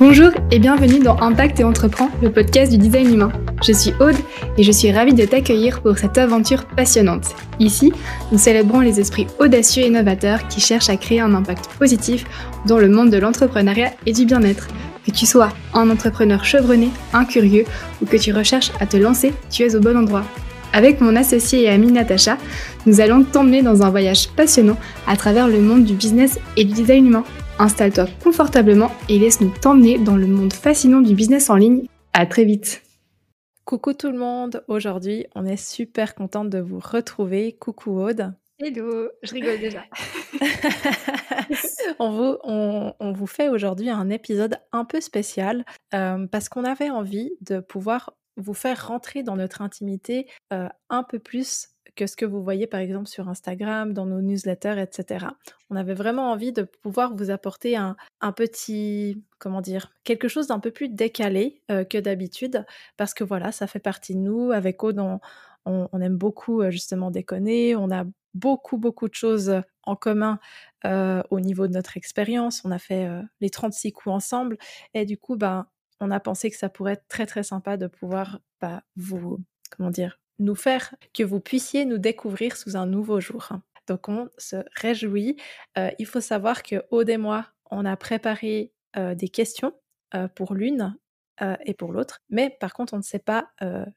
Bonjour et bienvenue dans Impact et Entreprend, le podcast du design humain. Je suis Aude et je suis ravie de t'accueillir pour cette aventure passionnante. Ici, nous célébrons les esprits audacieux et innovateurs qui cherchent à créer un impact positif dans le monde de l'entrepreneuriat et du bien-être. Que tu sois un entrepreneur chevronné, un curieux ou que tu recherches à te lancer, tu es au bon endroit. Avec mon associé et amie Natacha, nous allons t'emmener dans un voyage passionnant à travers le monde du business et du design humain. Installe-toi confortablement et laisse-nous t'emmener dans le monde fascinant du business en ligne. À très vite. Coucou tout le monde, aujourd'hui on est super contente de vous retrouver. Coucou Aude. Hello, je rigole déjà. on, vous, on, vous fait aujourd'hui un épisode un peu spécial euh, parce qu'on avait envie de pouvoir vous faire rentrer dans notre intimité euh, un peu plus que ce que vous voyez par exemple sur Instagram, dans nos newsletters, etc. On avait vraiment envie de pouvoir vous apporter un, petit, comment dire, quelque chose d'un peu plus décalé euh, que d'habitude, parce que voilà, ça fait partie de nous. Avec Aude, on, aime beaucoup euh, justement déconner, on a beaucoup, beaucoup de choses en commun au niveau de notre expérience. On a fait les 36 coups ensemble, et du coup, ben, on a pensé que ça pourrait être très très sympa de pouvoir bah, vous, comment dire, nous faire que vous puissiez nous découvrir sous un nouveau jour. Donc on se réjouit. Euh, il faut savoir que Aude et moi, on a préparé euh, des questions euh, pour l'une et pour l'autre. Mais par contre, on ne sait pas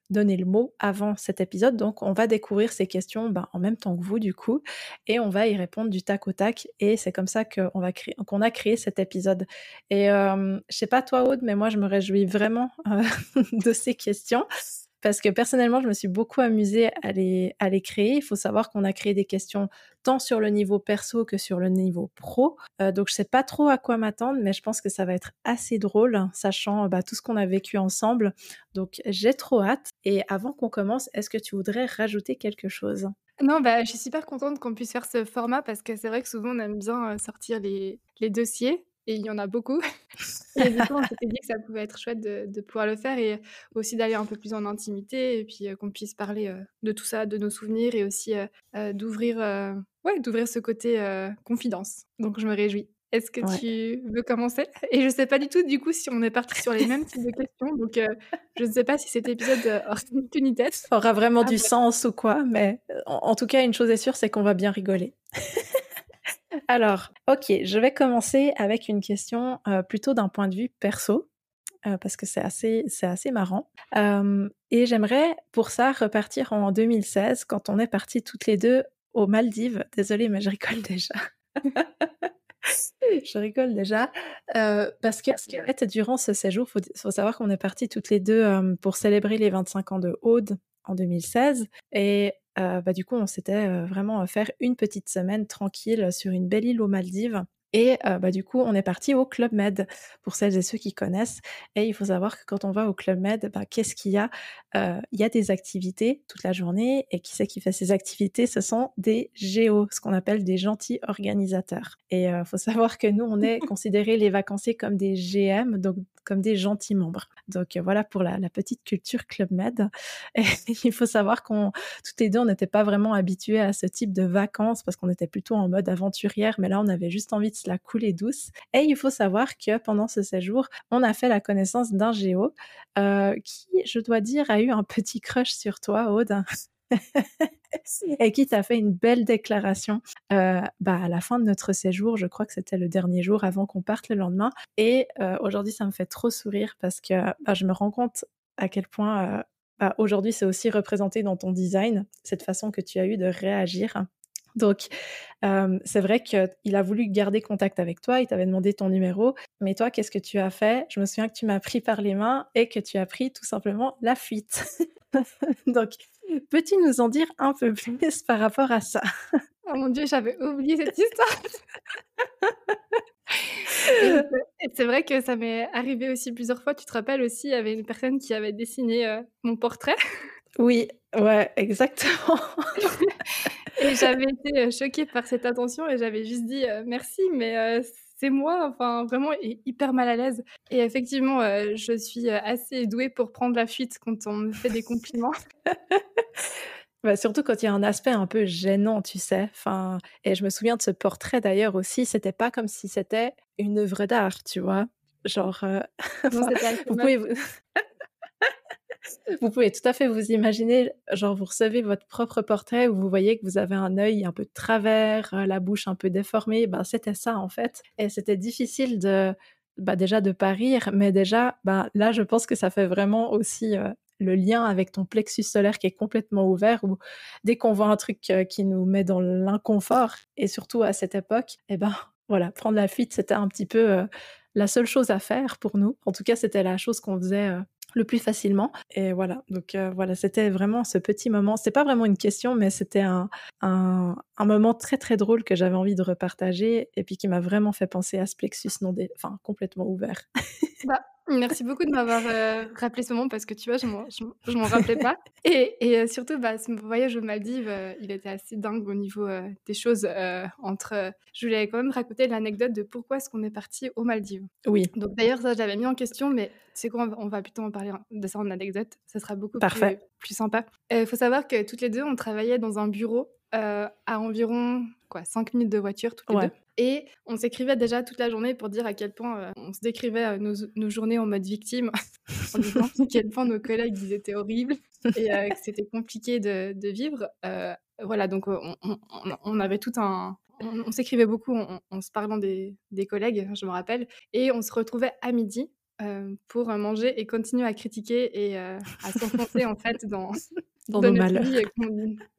donner le mot avant cet épisode. Donc, on va découvrir ces questions ben, en même temps que vous, du coup, et on va y répondre du tac au tac. Et c'est comme ça qu'on qu'on a créé cet épisode. Et je sais pas toi, Aude, mais moi, je me réjouis vraiment de ces questions parce que personnellement, je me suis beaucoup amusée à les, à les créer. Il faut savoir qu'on a créé des questions tant sur le niveau perso que sur le niveau pro. Euh, donc, je sais pas trop à quoi m'attendre, mais je pense que ça va être assez drôle, sachant bah, tout ce qu'on a vécu ensemble. Donc, j'ai trop hâte. Et avant qu'on commence, est-ce que tu voudrais rajouter quelque chose? Non, bah, je suis super contente qu'on puisse faire ce format parce que c'est vrai que souvent on aime bien euh, sortir les, les dossiers et il y en a beaucoup. et du coup, on s'était dit que ça pouvait être chouette de, pouvoir le faire et aussi d'aller un peu plus en intimité et puis euh, qu'on puisse parler euh, de tout ça, de nos souvenirs et aussi euh, d'ouvrir ouais, d'ouvrir ce côté confidence. Donc, je me réjouis. Est-ce que tu veux commencer? Et je sais pas du tout, du coup, si on est parti sur les mêmes types de questions. Donc, je ne sais pas si cet épisode tête. Aura vraiment du sens ou quoi. Mais en tout cas, une chose est sûre, c'est qu'on va bien rigoler. Alors, ok, je vais commencer avec une question euh, plutôt d'un point de vue perso, euh, parce que c'est assez, c'est assez marrant. et j'aimerais pour ça repartir en 2016, quand on est partis toutes les deux aux Maldives. Désolée, mais je rigole déjà. je rigole déjà euh, parce que, en fait, durant ce séjour, il faut, savoir qu'on est partis toutes les deux pour célébrer les 25 ans de Aude en 2016 et euh, bah, du coup, on s'était euh, vraiment faire une petite semaine tranquille sur une belle île aux Maldives. Et euh, bah, du coup, on est parti au Club Med, pour celles et ceux qui connaissent. Et il faut savoir que quand on va au Club Med, bah, qu'est-ce qu'il y a? Il y a des activités toute la journée. Et qui c'est qui fait ces activités? Ce sont des géos, ce qu'on appelle des gentils organisateurs. Et il faut savoir que nous, on est considérés les vacanciers comme des GM, donc comme des gentils membres. Donc voilà pour la, petite culture Club Med. Et il faut savoir qu'on, toutes les deux, on n'était pas vraiment habitués à ce type de vacances parce qu'on était plutôt en mode aventurière, mais là, on avait juste envie de se la couler douce. Et il faut savoir que pendant ce séjour, on a fait la connaissance d'un géo euh, qui, je dois dire, a eu un petit crush sur toi, Aude. et qui t'a fait une belle déclaration euh, bah, à la fin de notre séjour. Je crois que c'était le dernier jour avant qu'on parte le lendemain. Et euh, aujourd'hui, ça me fait trop sourire parce que bah, je me rends compte à quel point euh, bah, aujourd'hui c'est aussi représenté dans ton design, cette façon que tu as eu de réagir. Donc, c'est vrai qu'il a voulu garder contact avec toi, il t'avait demandé ton numéro, mais toi, qu'est-ce que tu as fait? Je me souviens que tu m'as pris par les mains et que tu as pris tout simplement la fuite. Donc, Peux-tu nous en dire un peu plus par rapport à ça? Oh mon dieu, j'avais oublié cette histoire. c'est vrai que ça m'est arrivé aussi plusieurs fois. Tu te rappelles aussi, il y avait une personne qui avait dessiné euh, mon portrait. Oui, ouais, exactement. et j'avais été euh, choquée par cette attention et j'avais juste dit euh, merci, mais c'est moi, enfin vraiment hyper mal à l'aise. Et effectivement, euh, je suis euh, assez douée pour prendre la fuite quand on me fait des compliments. Bah, surtout quand il y a un aspect un peu gênant, tu sais. Enfin, et je me souviens de ce portrait d'ailleurs aussi. C'était pas comme si c'était une œuvre d'art, tu vois. Genre, vous pouvez vous pouvez tout à fait vous imaginer, genre vous recevez votre propre portrait où vous voyez que vous avez un œil un peu de travers, la bouche un peu déformée. Ben, c'était ça en fait. Et c'était difficile de, bah, déjà de pas rire, mais déjà, bah, là, je pense que ça fait vraiment aussi le lien avec ton plexus solaire qui est complètement ouvert, où dès qu'on voit un truc qui nous met dans l'inconfort, et surtout à cette époque, eh ben voilà, prendre la fuite, c'était un petit peu la seule chose à faire pour nous. En tout cas, c'était la chose qu'on faisait le plus facilement. Et voilà, donc euh, voilà, c'était vraiment ce petit moment. C'est pas vraiment une question, mais c'était un, un, un, moment très très drôle que j'avais envie de repartager et puis qui m'a vraiment fait penser à ce plexus non des, enfin complètement ouvert. Bah, Merci beaucoup de m'avoir euh, rappelé ce moment parce que tu vois, je m'en rappelais pas. Et, et euh, surtout, bah, ce voyage aux Maldives, euh, il était assez dingue au niveau des choses. entre, je voulais quand même raconter l'anecdote de pourquoi est-ce qu'on est parti aux Maldives. Oui. Donc d'ailleurs, ça, j'avais mis en question, mais c'est quoi on va plutôt en parler de ça en anecdote. Ça sera beaucoup Plus, plus sympa. Il faut savoir que toutes les deux, on travaillait dans un bureau à environ quoi, 5 minutes de voiture toutes les deux. Et on s'écrivait déjà toute la journée pour dire à quel point euh, on se décrivait euh, nos, nos, journées en mode victime, en disant à quel point nos collègues ils étaient horribles et euh, que c'était compliqué de, de vivre. voilà, donc on, on, avait tout un. On, s'écrivait beaucoup en, se parlant des, des, collègues, je me rappelle, et on se retrouvait à midi pour manger et continuer à critiquer et à s'enfoncer en fait dans, dans, nos malheurs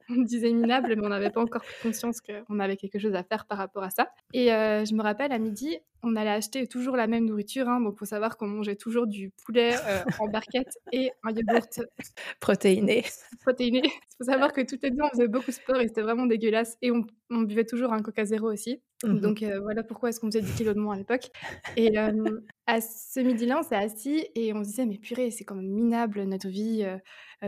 on disait minable, mais on n'avait pas encore conscience qu'on avait quelque chose à faire par rapport à ça. Et euh, je me rappelle, à midi, on allait acheter toujours la même nourriture. Hein, donc, il faut savoir qu'on mangeait toujours du poulet euh, en barquette et un yaourt protéiné. protéiné. Il faut savoir que toutes les deux, on faisait beaucoup de sport et c'était vraiment dégueulasse. Et on, buvait toujours un Coca Zéro aussi. Mmh donc, euh, voilà pourquoi est-ce qu'on faisait 10 kilos de moins à l'époque. Et à ce midi-là, on s'est assis et on se disait, mais purée, c'est quand même minable notre vie.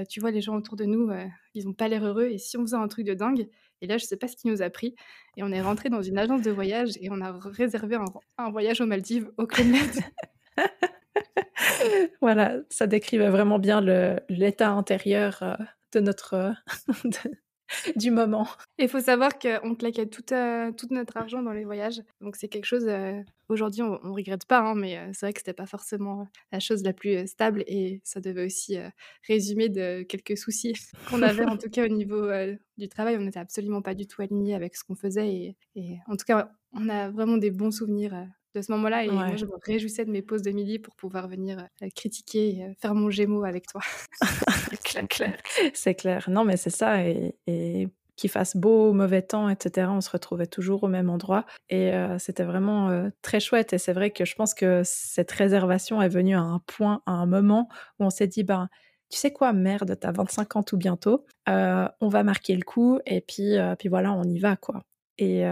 Tu vois, les gens autour de nous, ils n'ont pas l'air heureux. Et si on faisait un truc de dingue Et là, je ne sais pas ce qui nous a pris. Et on est rentré dans une agence de voyage et on a réservé un, voyage aux Maldives, au Club voilà, ça décrivait vraiment bien l'état intérieur euh, de notre, euh, du moment. Il faut savoir qu'on claquait tout, euh, tout, notre argent dans les voyages. Donc c'est quelque chose, euh, aujourd'hui on, ne regrette pas, hein, mais euh, c'est vrai que c'était pas forcément la chose la plus stable et ça devait aussi résumer de quelques soucis qu'on avait en tout cas au niveau du travail. On n'était absolument pas du tout alignés avec ce qu'on faisait et, et, en tout cas on a vraiment des bons souvenirs de ce moment-là. Et moi, je me réjouissais de mes pauses de midi pour pouvoir venir critiquer et faire mon gémeau avec toi. C'est clair. Non, mais c'est ça. Et, qu'il fasse beau, mauvais temps, etc., on se retrouvait toujours au même endroit. Et c'était vraiment très chouette. Et c'est vrai que je pense que cette réservation est venue à un point, à un moment où on s'est dit, ben, tu sais quoi, merde, t'as 25 ans tout bientôt, on va marquer le coup et puis, puis voilà, on y va, quoi. Et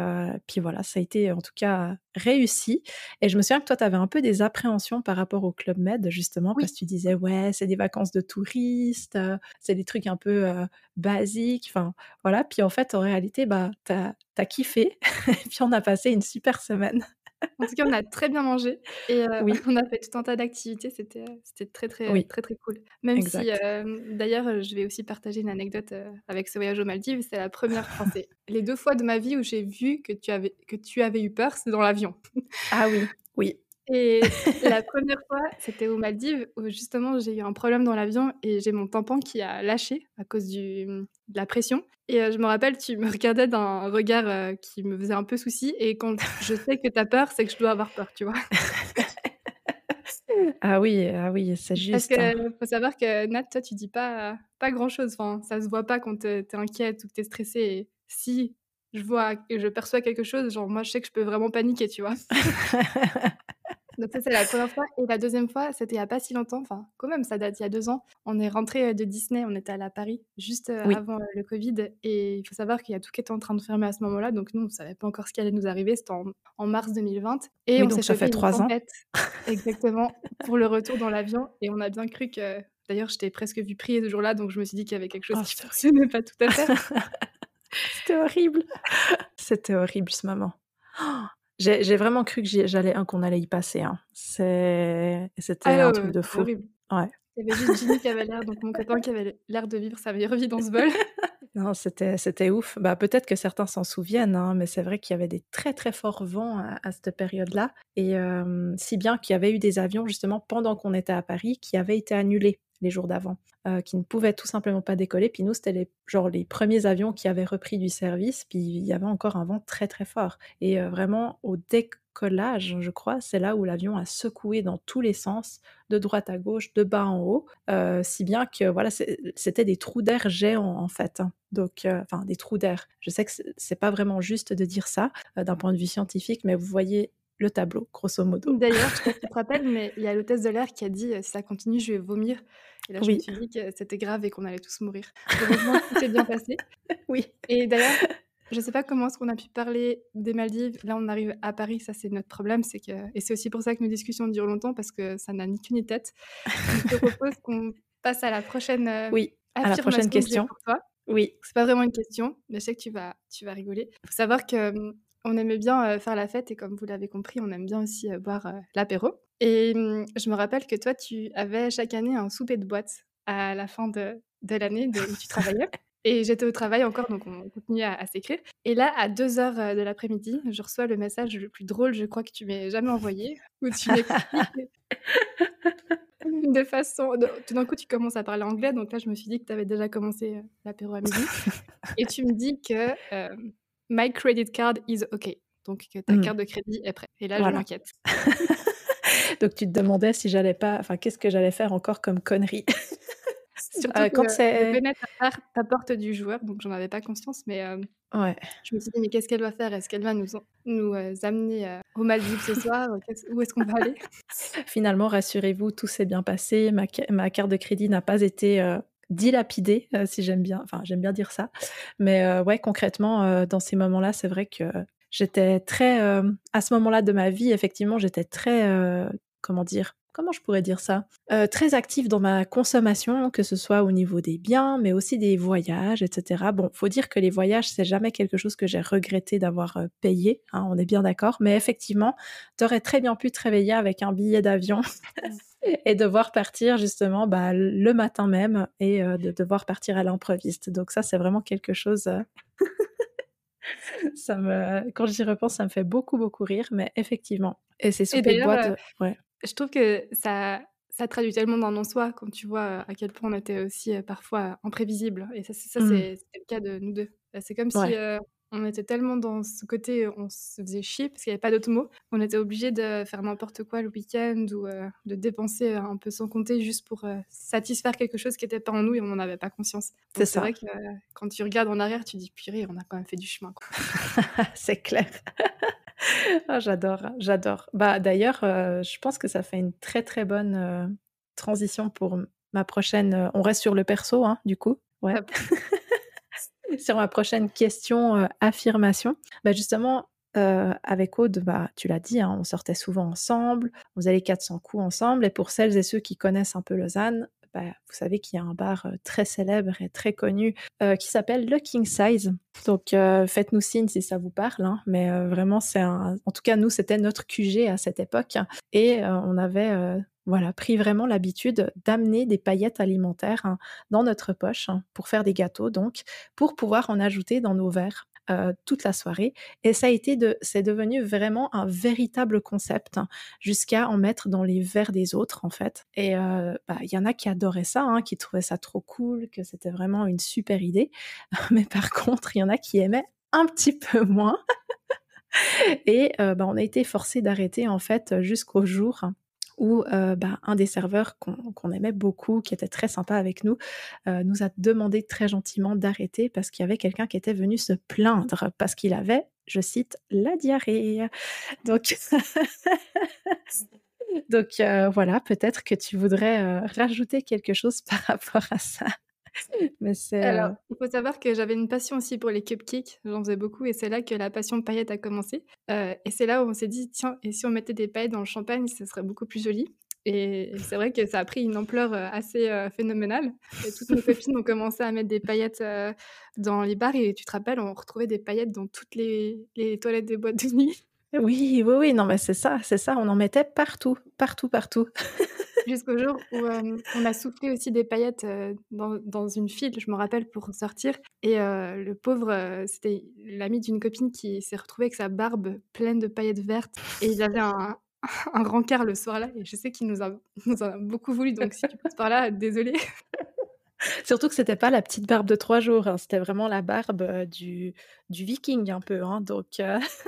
puis voilà, ça a été en tout cas réussi. Et je me souviens que toi, tu avais un peu des appréhensions par rapport au Club Med, justement, parce que tu disais, ouais, c'est des vacances de touristes, c'est des trucs un peu basiques. Enfin, voilà. Puis en fait, en réalité, bah, tu as, kiffé. et puis on a passé une super semaine. En tout cas, on a très bien mangé et euh, oui. on a fait tout un tas d'activités. C'était, euh, c'était très, très, très, très cool. Même si, euh, d'ailleurs, je vais aussi partager une anecdote avec ce voyage aux Maldives. C'est la première, enfin, les deux fois de ma vie où j'ai vu que tu avais, que tu avais eu peur, c'est dans l'avion. Ah oui, oui. Et la première fois, c'était aux Maldives où justement j'ai eu un problème dans l'avion et j'ai mon tampon qui a lâché à cause du, de la pression. Et euh, je me rappelle, tu me regardais d'un regard euh, qui me faisait un peu souci. Et quand je sais que tu as peur, c'est que je dois avoir peur, tu vois. ah oui, ah oui, c'est juste. Parce qu'il hein. faut savoir que Nat, toi, tu dis pas, pas grand chose. Enfin, ça se voit pas quand tu es inquiète ou que tu es stressée. Et si je vois et je perçois quelque chose, genre moi, je sais que je peux vraiment paniquer, tu vois. Donc ça, c'est la première fois. Et la deuxième fois, c'était il n'y a pas si longtemps, enfin quand même, ça date il y a deux ans. On est rentré de Disney, on était à Paris, juste avant le Covid. Et il faut savoir qu'il y a tout qui était en train de fermer à ce moment-là. Donc nous, on ne savait pas encore ce qui allait nous arriver. C'était en, mars 2020. Et on s'est ça fait trois ans. Exactement, pour le retour dans l'avion. Et on a bien cru que... D'ailleurs, je t'ai presque vu prier ce jour-là, donc je me suis dit qu'il y avait quelque chose oh, qui ne fonctionnait pas tout à fait. C'était horrible. C'était horrible ce moment. J'ai vraiment cru que j'allais qu'on allait y passer. Hein. C'était ah un truc de fou. Horrible. Ouais. Il y avait juste Ginny qui avait l'air, donc mon copain qui avait l'air de vivre sa meilleure vie dans ce vol. C'était c'était ouf. Bah, peut-être que certains s'en souviennent, hein, mais c'est vrai qu'il y avait des très, très forts vents à cette période-là et si bien qu'il y avait eu des avions justement pendant qu'on était à Paris qui avaient été annulés les jours d'avant, qui ne pouvaient tout simplement pas décoller. Puis nous, c'était les, genre les premiers avions qui avaient repris du service, puis il y avait encore un vent très très fort. Et vraiment, au décollage, je crois, c'est là où l'avion a secoué dans tous les sens, de droite à gauche, de bas en haut, euh, si bien que voilà, c'était des trous d'air géants en fait. Hein. Donc, enfin, des trous d'air. Je sais que c'est pas vraiment juste de dire ça d'un point de vue scientifique, mais vous voyez le tableau, grosso modo. D'ailleurs, je sais pas si tu te rappelles, mais il y a l'hôtesse de l'air qui a dit si ça continue, je vais vomir. Et là, je me suis dit que c'était grave et qu'on allait tous mourir. Heureusement, tout s'est bien passé. Oui. Et d'ailleurs, je ne sais pas comment est-ce qu'on a pu parler des Maldives. Là, on arrive à Paris, ça c'est notre problème, c'est que et c'est aussi pour ça que nos discussions durent longtemps parce que ça n'a ni queue ni tête. je te propose qu'on passe à la prochaine. Euh, oui. À la prochaine question. Pour toi. Oui. C'est pas vraiment une question, mais je sais que tu vas, tu vas rigoler. Il faut savoir que hum, on aimait bien faire la fête et comme vous l'avez compris, on aime bien aussi boire l'apéro. Et mmh, je me rappelle que toi, tu avais chaque année un souper de boîte à la fin de, l'année où tu travaillais. Et j'étais au travail encore, donc on continue à, s'écrire. Et là, à 2 heures de l'après-midi, je reçois le message le plus drôle, je crois que tu m'aies jamais envoyé, où tu m'expliques de façon. tout d'un coup, tu commences à parler anglais, donc là, je me suis dit que tu avais déjà commencé l'apéro à midi. et tu me dis que My credit card is OK. Donc que ta mmh. carte de crédit est prête. Et là, je m'inquiète. donc tu te demandais si j'allais pas, enfin qu'est-ce que j'allais faire encore comme connerie? Surtout euh, quand c'est ta porte du joueur, donc j'en avais pas conscience, mais euh, ouais. je me suis dit mais qu'est-ce qu'elle va faire? Est-ce qu'elle va nous nous euh, amener euh, au Maldives ce soir? Où est-ce qu'on va aller? Finalement, rassurez-vous, tout s'est bien passé. Ma, ma carte de crédit n'a pas été dilapidé, euh, si j'aime bien, enfin j'aime bien dire ça. Mais euh, ouais, concrètement, euh, dans ces moments-là, c'est vrai que j'étais très, à ce moment-là de ma vie, effectivement, j'étais très, comment dire, comment je pourrais dire ça? Euh, Très active dans ma consommation, que ce soit au niveau des biens, mais aussi des voyages, etc. Bon, faut dire que les voyages, c'est jamais quelque chose que j'ai regretté d'avoir euh, payé, hein, on est bien d'accord. Mais effectivement, tu aurais très bien pu te réveiller avec un billet d'avion et devoir partir justement bah, le matin même et euh, de devoir partir à l'improviste. Donc ça, c'est vraiment quelque chose. ça me, quand j'y repense, ça me fait beaucoup beaucoup rire, mais effectivement. Et c'est sur des boîtes. Ouais je trouve que ça, ça traduit tellement dans non soi quand tu vois à quel point on était aussi parfois imprévisible. Et ça, mmh. c'est le cas de nous deux. C'est comme si on était tellement dans ce côté, on se faisait chier parce qu'il n'y avait pas d'autres mots. On était obligé de faire n'importe quoi le week-end ou de dépenser un peu sans compter juste pour satisfaire quelque chose qui n'était pas en nous et on n'en avait pas conscience. C'est vrai que quand tu regardes en arrière, tu dis purée, on a quand même fait du chemin. c'est clair. Ah, j'adore, j'adore. Bah, d'ailleurs, euh, je pense que ça fait une très très bonne euh, transition pour ma prochaine. Euh, on reste sur le perso, hein, du coup. Ouais. sur ma prochaine question affirmation. Bah, justement, avec Aude, bah, tu l'as dit, hein, on sortait souvent ensemble, on faisait les 400 coups ensemble. Et pour celles et ceux qui connaissent un peu Lausanne, bah, vous savez qu'il y a un bar très célèbre et très connu qui s'appelle le King Size. Donc faites-nous signe si ça vous parle, hein, mais vraiment c'est. En tout cas nous c'était notre QG à cette époque et on avait voilà, pris vraiment l'habitude d'amener des paillettes alimentaires hein, dans notre poche hein, pour faire des gâteaux, donc pour pouvoir en ajouter dans nos verres. Euh, toute la soirée. Et ça a été de, c'est devenu vraiment un véritable concept jusqu'à en mettre dans les verres des autres en fait. Et euh, bah, il y en a qui adoraient ça, hein, qui trouvaient ça trop cool, que c'était vraiment une super idée. Mais par contre, il y en a qui aimaient un petit peu moins. Et euh, bah, on a été forcé d'arrêter en fait jusqu'au jour où bah, un des serveurs qu'on aimait beaucoup, qui était très sympa avec nous, nous a demandé très gentiment d'arrêter parce qu'il y avait quelqu'un qui était venu se plaindre parce qu'il avait, je cite, la diarrhée. Donc, Donc voilà, peut-être que tu voudrais rajouter quelque chose par rapport à ça. Mais. Alors, il faut savoir que j'avais une passion aussi pour les cupcakes. J'en faisais beaucoup et c'est là que la passion paillettes a commencé. et c'est là où on s'est dit, tiens, et si on mettait des paillettes dans le champagne, ce serait beaucoup plus joli. Et c'est vrai que ça a pris une ampleur assez phénoménale. Et toutes mes copines ont commencé à mettre des paillettes dans les bars. Et tu te rappelles, on retrouvait des paillettes dans toutes les, les toilettes des boîtes de nuit. Oui, oui, oui, non, mais c'est ça, c'est ça. On en mettait partout, partout, partout. Jusqu'au jour où on a soufflé aussi des paillettes dans, une file, je me rappelle, pour sortir. Et le pauvre, c'était l'ami d'une copine qui s'est retrouvé avec sa barbe pleine de paillettes vertes. Et il avait un, un rencard le soir-là. Et je sais qu'il nous, a, en a beaucoup voulu. Donc si tu passes par là, désolé. Surtout que c'était pas la petite barbe de trois jours, hein, c'était vraiment la barbe du, du viking un peu, hein, donc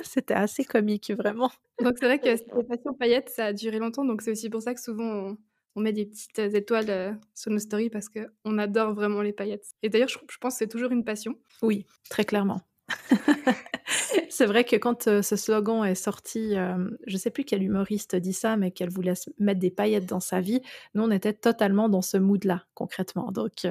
c'était assez comique vraiment. Donc c'est vrai que cette passion paillettes, ça a duré longtemps, donc c'est aussi pour ça que souvent on, met des petites étoiles sur nos stories parce qu'on adore vraiment les paillettes. Et d'ailleurs, je, je pense que c'est toujours une passion. Oui, très clairement. c'est vrai que quand ce slogan est sorti, je ne sais plus quel humoriste dit ça, mais qu'elle voulait mettre des paillettes dans sa vie, nous on était totalement dans ce mood-là concrètement. Donc,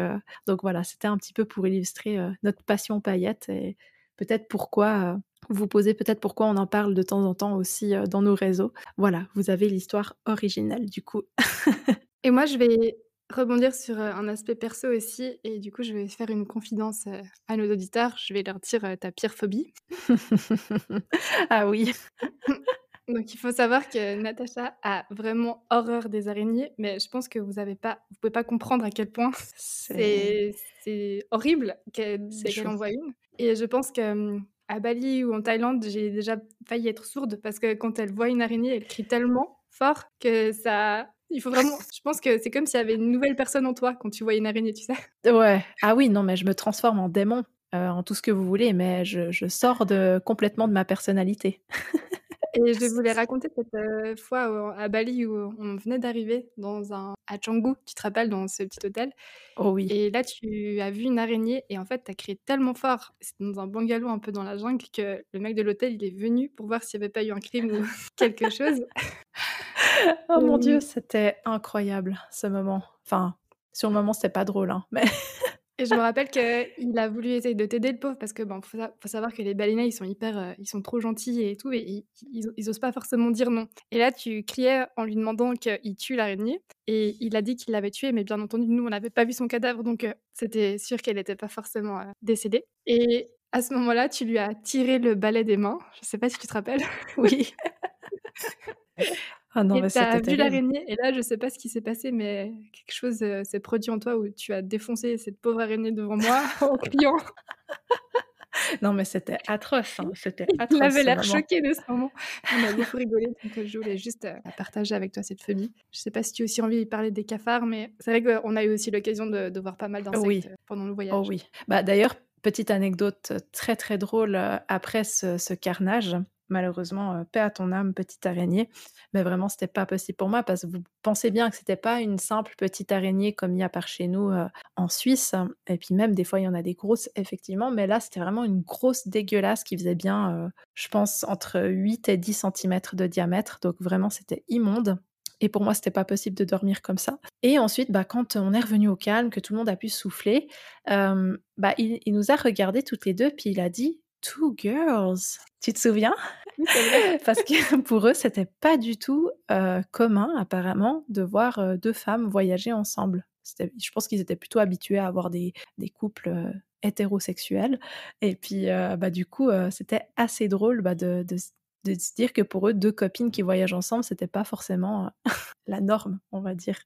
donc voilà, c'était un petit peu pour illustrer notre passion paillettes et peut-être pourquoi vous posez peut-être pourquoi on en parle de temps en temps aussi dans nos réseaux. Voilà, vous avez l'histoire originelle du coup. et moi je vais rebondir sur un aspect perso aussi, et du coup, je vais faire une confidence à nos auditeurs. Je vais leur dire ta pire phobie. ah oui. Donc, il faut savoir que Natacha a vraiment horreur des araignées, mais je pense que vous avez pas, vous pouvez pas comprendre à quel point c'est horrible qu'elle en voit une. Et je pense que à Bali ou en Thaïlande, j'ai déjà failli être sourde parce que quand elle voit une araignée, elle crie tellement fort que ça il faut vraiment. Je pense que c'est comme s'il y avait une nouvelle personne en toi quand tu vois une araignée, tu sais. Ouais. Ah oui, non, mais je me transforme en démon, euh, en tout ce que vous voulez, mais je, je sors de, complètement de ma personnalité. Et je voulais raconter cette euh, fois à Bali où on venait d'arriver dans un à Canggu, tu te rappelles, dans ce petit hôtel. Oh oui. Et là, tu as vu une araignée et en fait, tu as crié tellement fort, c'était dans un bungalow un peu dans la jungle, que le mec de l'hôtel, il est venu pour voir s'il n'y avait pas eu un crime ou quelque chose. oh mon Dieu, c'était incroyable ce moment. Enfin, sur le moment, c'était pas drôle, hein, mais. Et je me rappelle qu'il a voulu essayer de t'aider, le pauvre, parce que bon, faut, savoir que les balénies, ils sont hyper, euh, ils sont trop gentils et tout, et ils, ils, osent pas forcément dire non. Et là, tu criais en lui demandant qu'il tue l'araignée, et il a dit qu'il l'avait tuée, mais bien entendu, nous, on n'avait pas vu son cadavre, donc euh, c'était sûr qu'elle n'était pas forcément euh, décédée. Et à ce moment-là, tu lui as tiré le balai des mains. Je sais pas si tu te rappelles. Oui. Ah non, et t'as vu l'araignée, et là, je sais pas ce qui s'est passé, mais quelque chose s'est produit en toi où tu as défoncé cette pauvre araignée devant moi en criant. non, mais c'était atroce. Hein. C'était atroce. Il avait l'air choqué de ce moment. On a beaucoup rigolé, donc je voulais juste partager avec toi cette phobie. Je sais pas si tu as aussi envie de parler des cafards, mais c'est vrai qu'on a eu aussi l'occasion de, voir pas mal d'insectes pendant le voyage. Oh oui. Bah, D'ailleurs, petite anecdote très très drôle après ce, ce carnage malheureusement, paix à ton âme, petite araignée. Mais vraiment, c'était pas possible pour moi parce que vous pensez bien que c'était pas une simple petite araignée comme il y a par chez nous en Suisse. Et puis même, des fois, il y en a des grosses, effectivement. Mais là, c'était vraiment une grosse dégueulasse qui faisait bien, je pense, entre 8 et 10 cm de diamètre. Donc vraiment, c'était immonde. Et pour moi, c'était pas possible de dormir comme ça. Et ensuite, bah, quand on est revenu au calme, que tout le monde a pu souffler, bah, il, il, nous a regardés toutes les deux, puis il a dit Two girls. Tu te souviens? Parce que pour eux, c'était pas du tout commun, apparemment, de voir deux femmes voyager ensemble. Je pense qu'ils étaient plutôt habitués à avoir des, des couples hétérosexuels. Et puis, bah, du coup, c'était assez drôle bah, de, de, de, se dire que pour eux, deux copines qui voyagent ensemble, c'était pas forcément la norme, on va dire.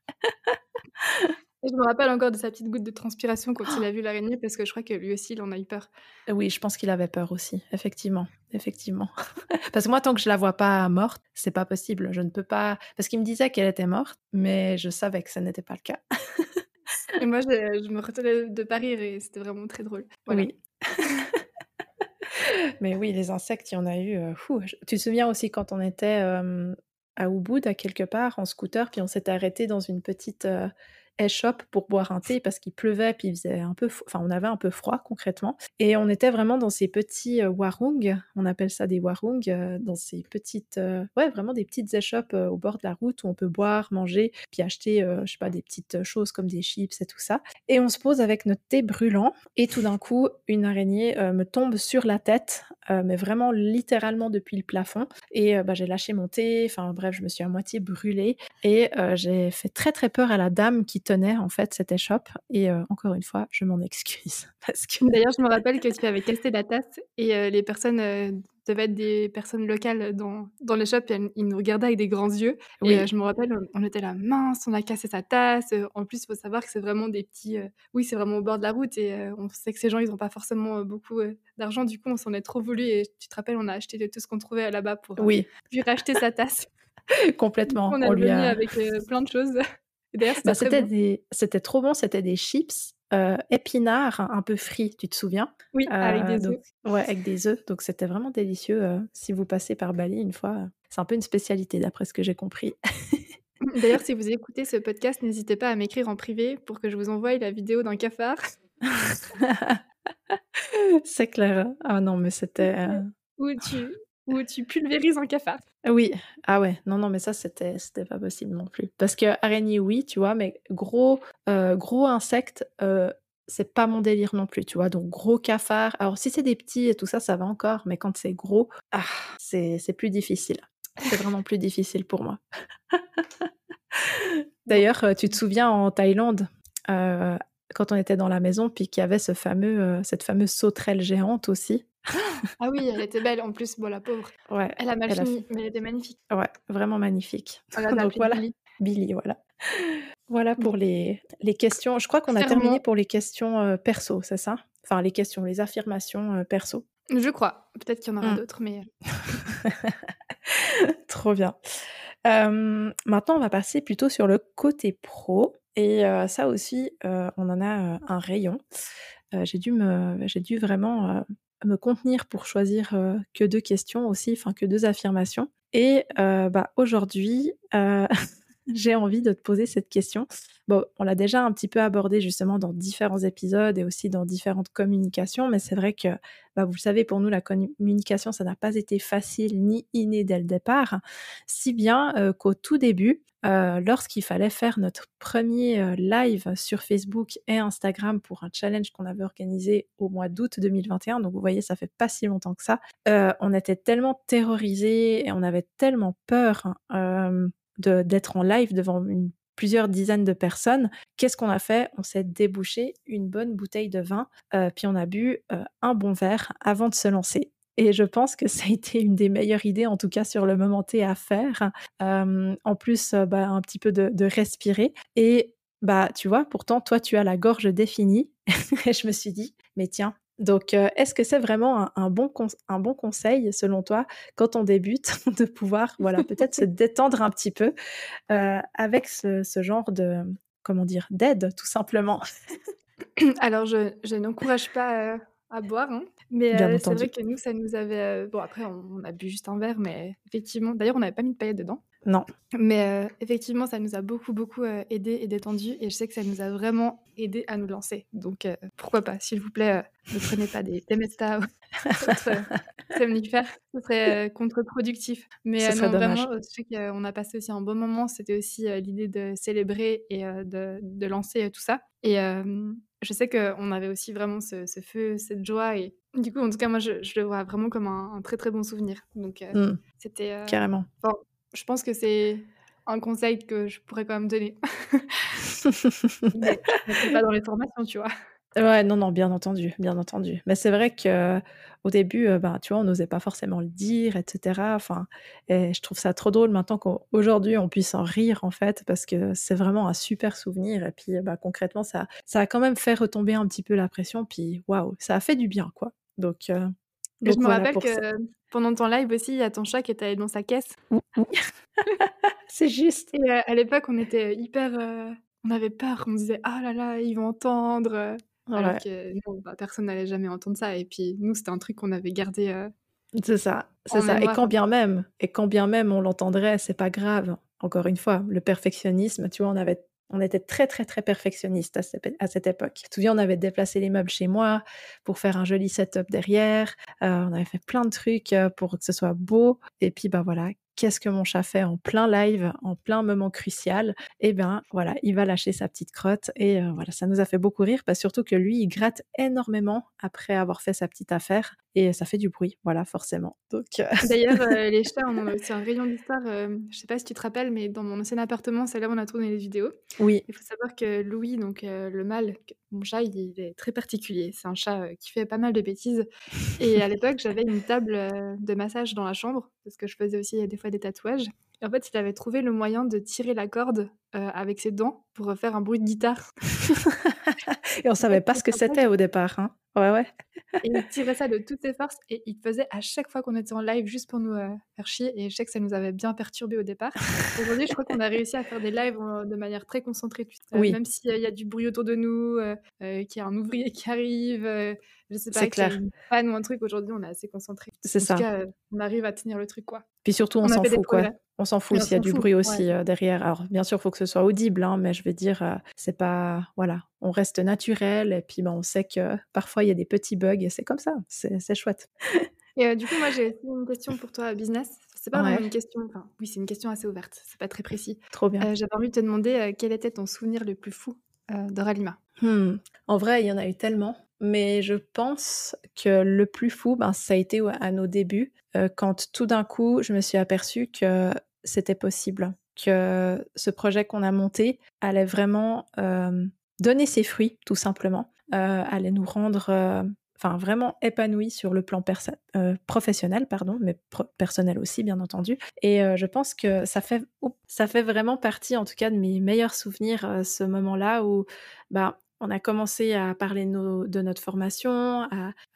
Je me rappelle encore de sa petite goutte de transpiration quand il a vu l'araignée, parce que je crois que lui aussi, il en a eu peur. Oui, je pense qu'il avait peur aussi, effectivement, effectivement. parce que moi, tant que je la vois pas morte, c'est pas possible. Je ne peux pas. Parce qu'il me disait qu'elle était morte, mais je savais que ce n'était pas le cas. et moi, je, me retenais de pas rire et c'était vraiment très drôle. Oui. mais oui, les insectes, il y en a eu. Euh, tu te souviens aussi quand on était euh, à Ubud, à quelque part, en scooter, puis on s'était arrêté dans une petite. Euh, shop pour boire un thé parce qu'il pleuvait puis un peu, enfin on avait un peu froid concrètement. Et on était vraiment dans ces petits euh, warung, on appelle ça des warung, euh, dans ces petites, euh, ouais vraiment des petites échoppes au bord de la route où on peut boire, manger puis acheter, je sais pas des petites choses comme des chips et tout ça. Et on se pose avec notre thé brûlant et tout d'un coup une araignée me tombe sur la tête mais vraiment littéralement depuis le plafond. Et bah, j'ai lâché mon thé, enfin bref je me suis à moitié brûlée et j'ai fait très très peur à la dame qui tenait en fait cette échoppe. Et encore une fois, je m'en excuse. Parce que... D'ailleurs, je me rappelle que tu avais testé la tasse et les personnes devaient être des personnes locales dans, dans et ils nous regardaient avec des grands yeux. Oui. Et je me rappelle, on, était là, mince, on a cassé sa tasse. En plus, il faut savoir que c'est vraiment des petits. oui, c'est vraiment au bord de la route et on sait que ces gens, ils n'ont pas forcément beaucoup d'argent. Du coup, on s'en est trop voulu. Et tu te rappelles, on a acheté tout ce qu'on trouvait là-bas pour oui. lui racheter sa tasse. Complètement. on a on avec plein de choses. Bah, c'était des... c'était trop bon, c'était des chips euh, épinards un peu frits, tu te souviens? Oui, avec des œufs. Ouais, avec des œufs. Donc c'était vraiment délicieux. Euh, si vous passez par Bali une fois, c'est un peu une spécialité d'après ce que j'ai compris. D'ailleurs, si vous écoutez ce podcast, n'hésitez pas à m'écrire en privé pour que je vous envoie la vidéo d'un cafard. c'est clair. Ah non, mais c'était. Euh Où tu, où tu pulvérises un cafard. Oui, ah ouais, non, non, mais ça, c'était, c'était pas possible non plus. Parce que araignée, oui, tu vois, mais gros, euh, gros insectes, euh, c'est pas mon délire non plus, tu vois. Donc, gros cafard. Alors, si c'est des petits et tout ça, ça va encore, mais quand c'est gros, ah, c'est, c'est plus difficile. C'est vraiment plus difficile pour moi. D'ailleurs, euh, tu te souviens en Thaïlande, quand on était dans la maison, puis qu'il y avait ce fameux, cette fameuse sauterelle géante aussi? Ah oui, elle était belle en plus, bon la pauvre. Ouais. Elle a mal fini, mais elle était magnifique. Ouais, vraiment magnifique. Donc voilà, Billy. Billy. voilà. Voilà pour les, les questions. Je crois qu'on a terminé pour les questions euh, perso, c'est ça? Enfin, les questions, les affirmations euh, perso. Je crois. Peut-être qu'il y en aura mmh. d'autres, mais. Euh. Trop bien. maintenant, on va passer plutôt sur le côté pro. Et ça aussi, on en a un rayon. j'ai dû me, j'ai dû vraiment me contenir pour choisir que deux questions aussi, enfin que deux affirmations. Et bah, aujourd'hui, j'ai envie de te poser cette question. Bon, on l'a déjà un petit peu abordé justement dans différents épisodes et aussi dans différentes communications, mais c'est vrai que, bah, vous le savez, pour nous, la communication, ça n'a pas été facile ni inné dès le départ, si bien qu'au tout début, euh, lorsqu'il fallait faire notre premier euh, live sur Facebook et Instagram pour un challenge qu'on avait organisé au mois d'août 2021. Donc vous voyez, ça fait pas si longtemps que ça. Euh, on était tellement terrorisés et on avait tellement peur d'être en live devant plusieurs dizaines de personnes. Qu'est-ce qu'on a fait? On s'est débouché une bonne bouteille de vin, puis on a bu un bon verre avant de se lancer. Et je pense que ça a été une des meilleures idées, en tout cas sur le moment T à faire. en plus, bah, un petit peu de, respirer. Et bah, tu vois, pourtant, toi, tu as la gorge définie. et je me suis dit, mais tiens, donc, est-ce que c'est vraiment un, bon un bon conseil, selon toi, quand on débute, de pouvoir, voilà, peut-être se détendre un petit peu avec ce, ce, genre de, comment dire, d'aide, tout simplement? Alors, je, je n'encourage pas à boire. Hein. Mais euh, c'est vrai que nous, ça nous avait. Euh, bon, après, on, a bu juste un verre, mais effectivement. D'ailleurs, on n'avait pas mis de paillettes dedans. Non. Mais euh, effectivement, ça nous a beaucoup, beaucoup aidé et détendu. Et je sais que ça nous a vraiment aidé à nous lancer. Donc, pourquoi pas S'il vous plaît, ne prenez pas des Temesta ou somnifères. Ce serait contre-productif. Mais non, vraiment, je sais qu'on a passé aussi un bon moment. C'était aussi l'idée de célébrer et de, de, lancer tout ça. Et je sais qu'on avait aussi vraiment ce, feu, cette joie. Et du coup, en tout cas, moi, je, le vois vraiment comme un, très, très bon souvenir. Donc, euh, mmh. c'était. Euh, Carrément. Je pense que c'est un conseil que je pourrais quand même donner. Mais pas dans les formations, tu vois. Ouais, non, non, bien entendu, bien entendu. Mais c'est vrai que au début, ben, tu vois, on n'osait pas forcément le dire, etc. Enfin, et je trouve ça trop drôle maintenant qu'aujourd'hui on puisse en rire en fait, parce que c'est vraiment un super souvenir. Et puis, bah, concrètement, ça, ça a quand même fait retomber un petit peu la pression. Puis, waouh, ça a fait du bien, quoi. Donc, je me rappelle que pendant ton live aussi, il y a ton chat qui était dans sa caisse. C'est juste. Et à l'époque, on était hyper, on avait peur. On disait, ah là là, ils vont entendre. Alors que bah, personne n'allait jamais entendre ça. Et puis nous, c'était un truc qu'on avait gardé. Euh, c'est ça, c'est ça. Et quand bien même, et quand bien même on l'entendrait, c'est pas grave. Encore une fois, le perfectionnisme, tu vois, on avait on était très très très perfectionniste à, cette époque. Tu te souviens, on avait déplacé les meubles chez moi pour faire un joli setup derrière. Euh, on avait fait plein de trucs euh, pour que ce soit beau. Et puis bah voilà, qu'est-ce que mon chat fait en plein live, en plein moment crucial Eh bien, voilà, il va lâcher sa petite crotte et euh, voilà, ça nous a fait beaucoup rire, parce surtout que lui, il gratte énormément après avoir fait sa petite affaire et ça fait du bruit, voilà, forcément. Donc, euh, D'ailleurs, euh, les chats, on a aussi un rayon d'histoire. je sais pas si tu te rappelles, mais dans mon ancien appartement, c'est là où on a tourné les vidéos. Oui. Il faut savoir que Louis, donc le mâle, mon chat, il est très particulier. C'est un chat qui fait pas mal de bêtises. Et à l'époque, j'avais une table de massage dans la chambre parce que je faisais aussi des des tatouages. En fait, il avait trouvé le moyen de tirer la corde avec ses dents pour faire un bruit de guitare. et on savait pas ce que c'était au départ. Hein. Ouais, ouais. et il tirait ça de toutes ses forces et il faisait à chaque fois qu'on était en live juste pour nous faire chier. Et je sais que ça nous avait bien perturbé au départ. Aujourd'hui, je crois qu'on a réussi à faire des lives de manière très concentrée. Oui. Même s'il y, a du bruit autour de nous, qu'il y a un ouvrier qui arrive, je sais pas, c'est clair. une panne ou un truc. Aujourd'hui, on est assez concentré. C'est ça. En tout cas, on arrive à tenir le truc, quoi. Puis surtout, on, s'en fout, quoi. On s'en fout s'il y a du bruit aussi derrière. Alors, bien sûr, il faut que ce soit audible, hein, mais je veux dire, c'est pas. Voilà, on reste naturel et puis ben, on sait que parfois il y a des petits bugs et c'est comme ça. C'est chouette. Et du coup, moi, j'ai une question pour toi, business. C'est pas vraiment une question. Enfin, oui, c'est une question assez ouverte. C'est pas très précis. Trop bien. J'avais envie de te demander quel était ton souvenir le plus fou de Ralima? Hmm. En vrai, il y en a eu tellement. Mais je pense que le plus fou, ben, ça a été à nos débuts, quand tout d'un coup, je me suis aperçue que c'était possible, que ce projet qu'on a monté allait vraiment donner ses fruits, tout simplement, allait nous rendre vraiment épanouis sur le plan professionnel, pardon, mais personnel aussi, bien entendu. Et je pense que ça fait, ça fait vraiment partie, en tout cas, de mes meilleurs souvenirs, ce moment-là où, bah, on a commencé à parler de notre formation,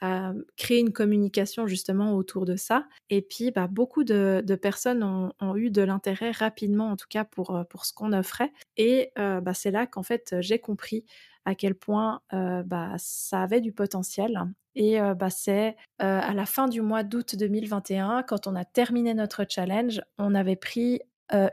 à, créer une communication justement autour de ça. Et puis, bah, beaucoup de, personnes ont, eu de l'intérêt rapidement, en tout cas pour, euh, ce qu'on offrait. Et euh, bah, c'est là qu'en fait, j'ai compris à quel point euh, bah, ça avait du potentiel. Et c'est à la fin du mois d'août 2021, quand on a terminé notre challenge, on avait pris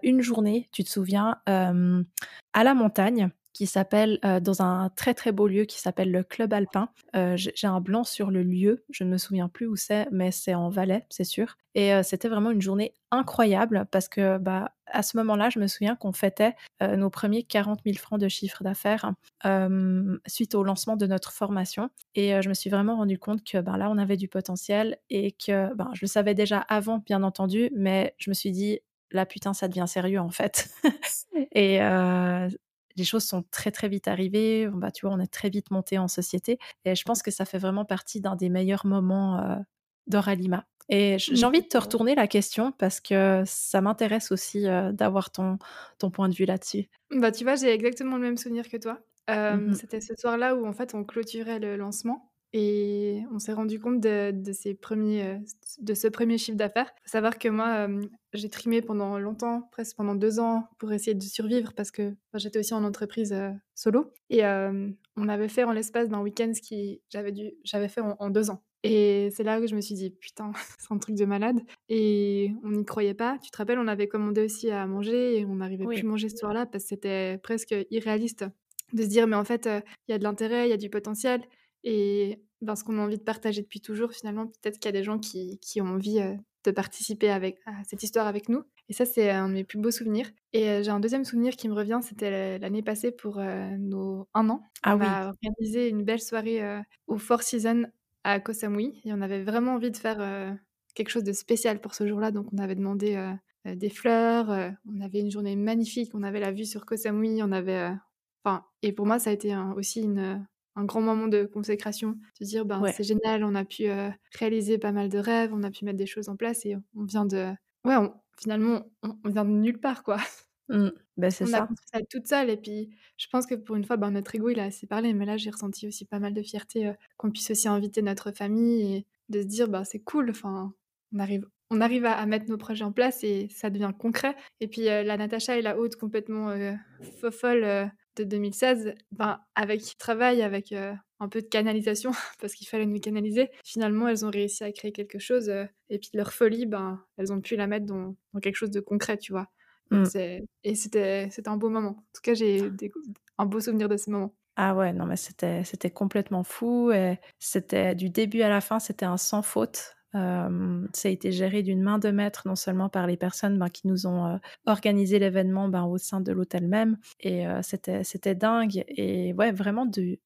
une journée, tu te souviens, à la montagne qui s'appelle, euh, dans un très très beau lieu qui s'appelle le Club Alpin. Euh, j'ai un blanc sur le lieu, je ne me souviens plus où c'est, mais c'est en Valais, c'est sûr. Et euh, c'était vraiment une journée incroyable parce que bah, à ce moment-là, je me souviens qu'on fêtait nos premiers 40 000 francs de chiffre d'affaires suite au lancement de notre formation. Et je me suis vraiment rendu compte que ben, là, on avait du potentiel et que ben, je le savais déjà avant, bien entendu, mais je me suis dit, là, putain, ça devient sérieux en fait. et les choses sont très très vite arrivées. Bah, tu vois, on est très vite monté en société. Et je pense que ça fait vraiment partie d'un des meilleurs moments euh, d'Oralima. Et j'ai envie de te retourner la question parce que ça m'intéresse aussi euh, d'avoir ton, ton point de vue là-dessus. Bah, tu vois, j'ai exactement le même souvenir que toi. Mmh c'était ce soir-là où en fait on clôturait le lancement. Et on s'est rendu compte de, ces premiers, euh, de ce premier chiffre d'affaires. Il faut savoir que moi, euh, j'ai trimé pendant longtemps, presque pendant deux ans, pour essayer de survivre parce que j'étais aussi en entreprise euh, solo. Et on avait fait en l'espace d'un week-end ce que j'avais, fait en, deux ans. Et c'est là que je me suis dit, putain, c'est un truc de malade. Et on n'y croyait pas. Tu te rappelles, on avait commandé aussi à manger et on n'arrivait plus à manger ce soir-là parce que c'était presque irréaliste de se dire, mais en fait, il y a de l'intérêt, il y a du potentiel. Et ben, ce qu'on a envie de partager depuis toujours, finalement, peut-être qu'il y a des gens qui, qui ont envie de participer avec, à cette histoire avec nous. Et ça, c'est un de mes plus beaux souvenirs. Et j'ai un deuxième souvenir qui me revient, c'était l'année passée pour nos un an. Ah on a organisé une belle soirée au Four Seasons à Koh Samui. Et on avait vraiment envie de faire quelque chose de spécial pour ce jour-là. Donc, on avait demandé des fleurs. on avait une journée magnifique. On avait la vue sur Koh Samui. On avait... Enfin, et pour moi, ça a été aussi une, un grand moment de consécration, de dire ben c'est génial, on a pu réaliser pas mal de rêves, on a pu mettre des choses en place et on vient de ouais, finalement on, vient de nulle part quoi. Mmh. Ben, c'est ça. a construit ça toute seule et puis je pense que pour une fois ben, notre ego il a assez parlé mais là j'ai ressenti aussi pas mal de fierté qu'on puisse aussi inviter notre famille et de se dire ben c'est cool enfin on arrive on arrive à, mettre nos projets en place et ça devient concret. Et puis la Natacha et la Haute complètement folle de 2016, ben, avec travail, avec un peu de canalisation, parce qu'il fallait nous canaliser, finalement, elles ont réussi à créer quelque chose. et puis leur folie, ben, elles ont pu la mettre dans, quelque chose de concret, tu vois. Mmh. Et c'était un beau moment. En tout cas, j'ai un beau souvenir de ce moment. Ah ouais, non, mais c'était complètement fou. et C'était du début à la fin, c'était un sans faute. Ça a été géré d'une main de maître, non seulement par les personnes ben, qui nous ont organisé l'événement ben, au sein de l'hôtel même. Et c'était dingue. Et ouais, vraiment de,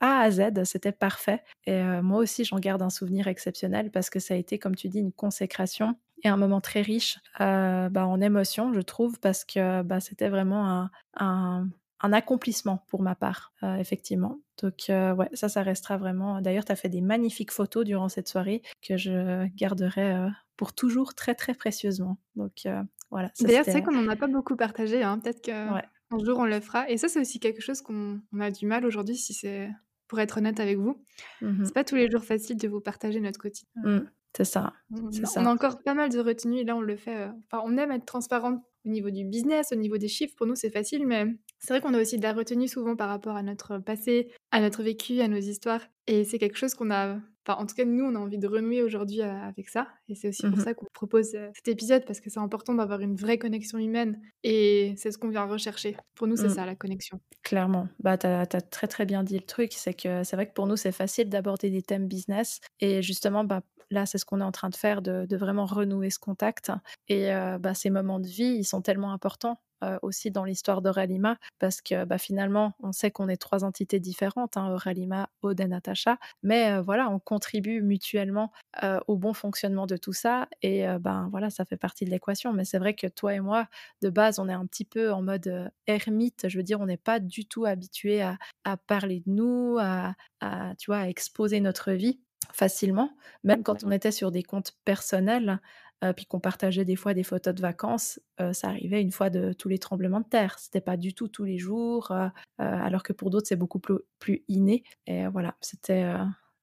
A à Z, c'était parfait. Et moi aussi, j'en garde un souvenir exceptionnel parce que ça a été, comme tu dis, une consécration et un moment très riche bah, en émotions, je trouve, parce que c'était vraiment un, accomplissement pour ma part, euh, effectivement. Donc, euh, ouais, ça, ça restera vraiment. D'ailleurs, tu as fait des magnifiques photos durant cette soirée que je garderai euh, pour toujours très, très précieusement. Donc, voilà. D'ailleurs, c'est vrai qu'on n'en a pas beaucoup partagé. Hein. Peut-être qu'un un jour, on le fera. Et ça, c'est aussi quelque chose qu'on a du mal aujourd'hui, si c'est pour être honnête avec vous. Mmh c'est pas tous les jours facile de vous partager notre quotidien. Mmh, c'est ça. On, on a encore pas mal de retenues. Et là, on le fait. Enfin, on aime être transparente au niveau du business, au niveau des chiffres. Pour nous, c'est facile, mais c'est vrai qu'on a aussi de la retenue souvent par rapport à notre passé, à notre vécu, à nos histoires. Et c'est quelque chose qu'on a, enfin en tout cas nous, on a envie de renouer aujourd'hui euh, avec ça. Et c'est aussi pour mmh ça qu'on propose euh, cet épisode, parce que c'est important d'avoir une vraie connexion humaine. Et c'est ce qu'on vient rechercher. Pour nous, c'est mmh. ça, la connexion. Clairement. Bah, tu as, très très bien dit le truc. C'est que c'est vrai que pour nous, c'est facile d'aborder des thèmes business. Et justement, bah, là, c'est ce qu'on est en train de faire, de, vraiment renouer ce contact. Et euh, bah, ces moments de vie, ils sont tellement importants euh, aussi dans l'histoire d'Oralima, parce que bah, finalement, on sait qu'on est trois entités différentes, hein, Oralima, et Natacha, mais euh, voilà, on contribue mutuellement euh, au bon fonctionnement de tout ça, et ben voilà, ça fait partie de l'équation. Mais c'est vrai que toi et moi, de base, on est un petit peu en mode ermite, je veux dire, on n'est pas du tout habitué à, parler de nous, à, tu vois, à exposer notre vie facilement, même quand on était sur des comptes personnels, euh, puis qu'on partageait des fois des photos de vacances, euh, ça arrivait une fois de tous les tremblements de terre. C'était pas du tout tous les jours, euh, alors que pour d'autres c'est beaucoup plus, plus, inné. Et voilà, c'était,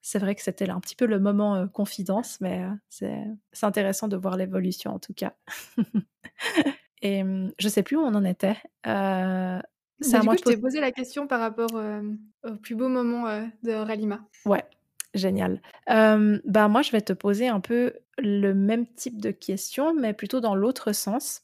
c'est vrai que c'était un petit peu le moment confidence, mais c'est, intéressant de voir l'évolution en tout cas. Et hum, je sais plus où on en était. C'est moi, je t'ai posé la question par rapport au plus beau moment de Ralima. Ouais, Génial. bah moi, je vais te poser un peu le même type de question, mais plutôt dans l'autre sens.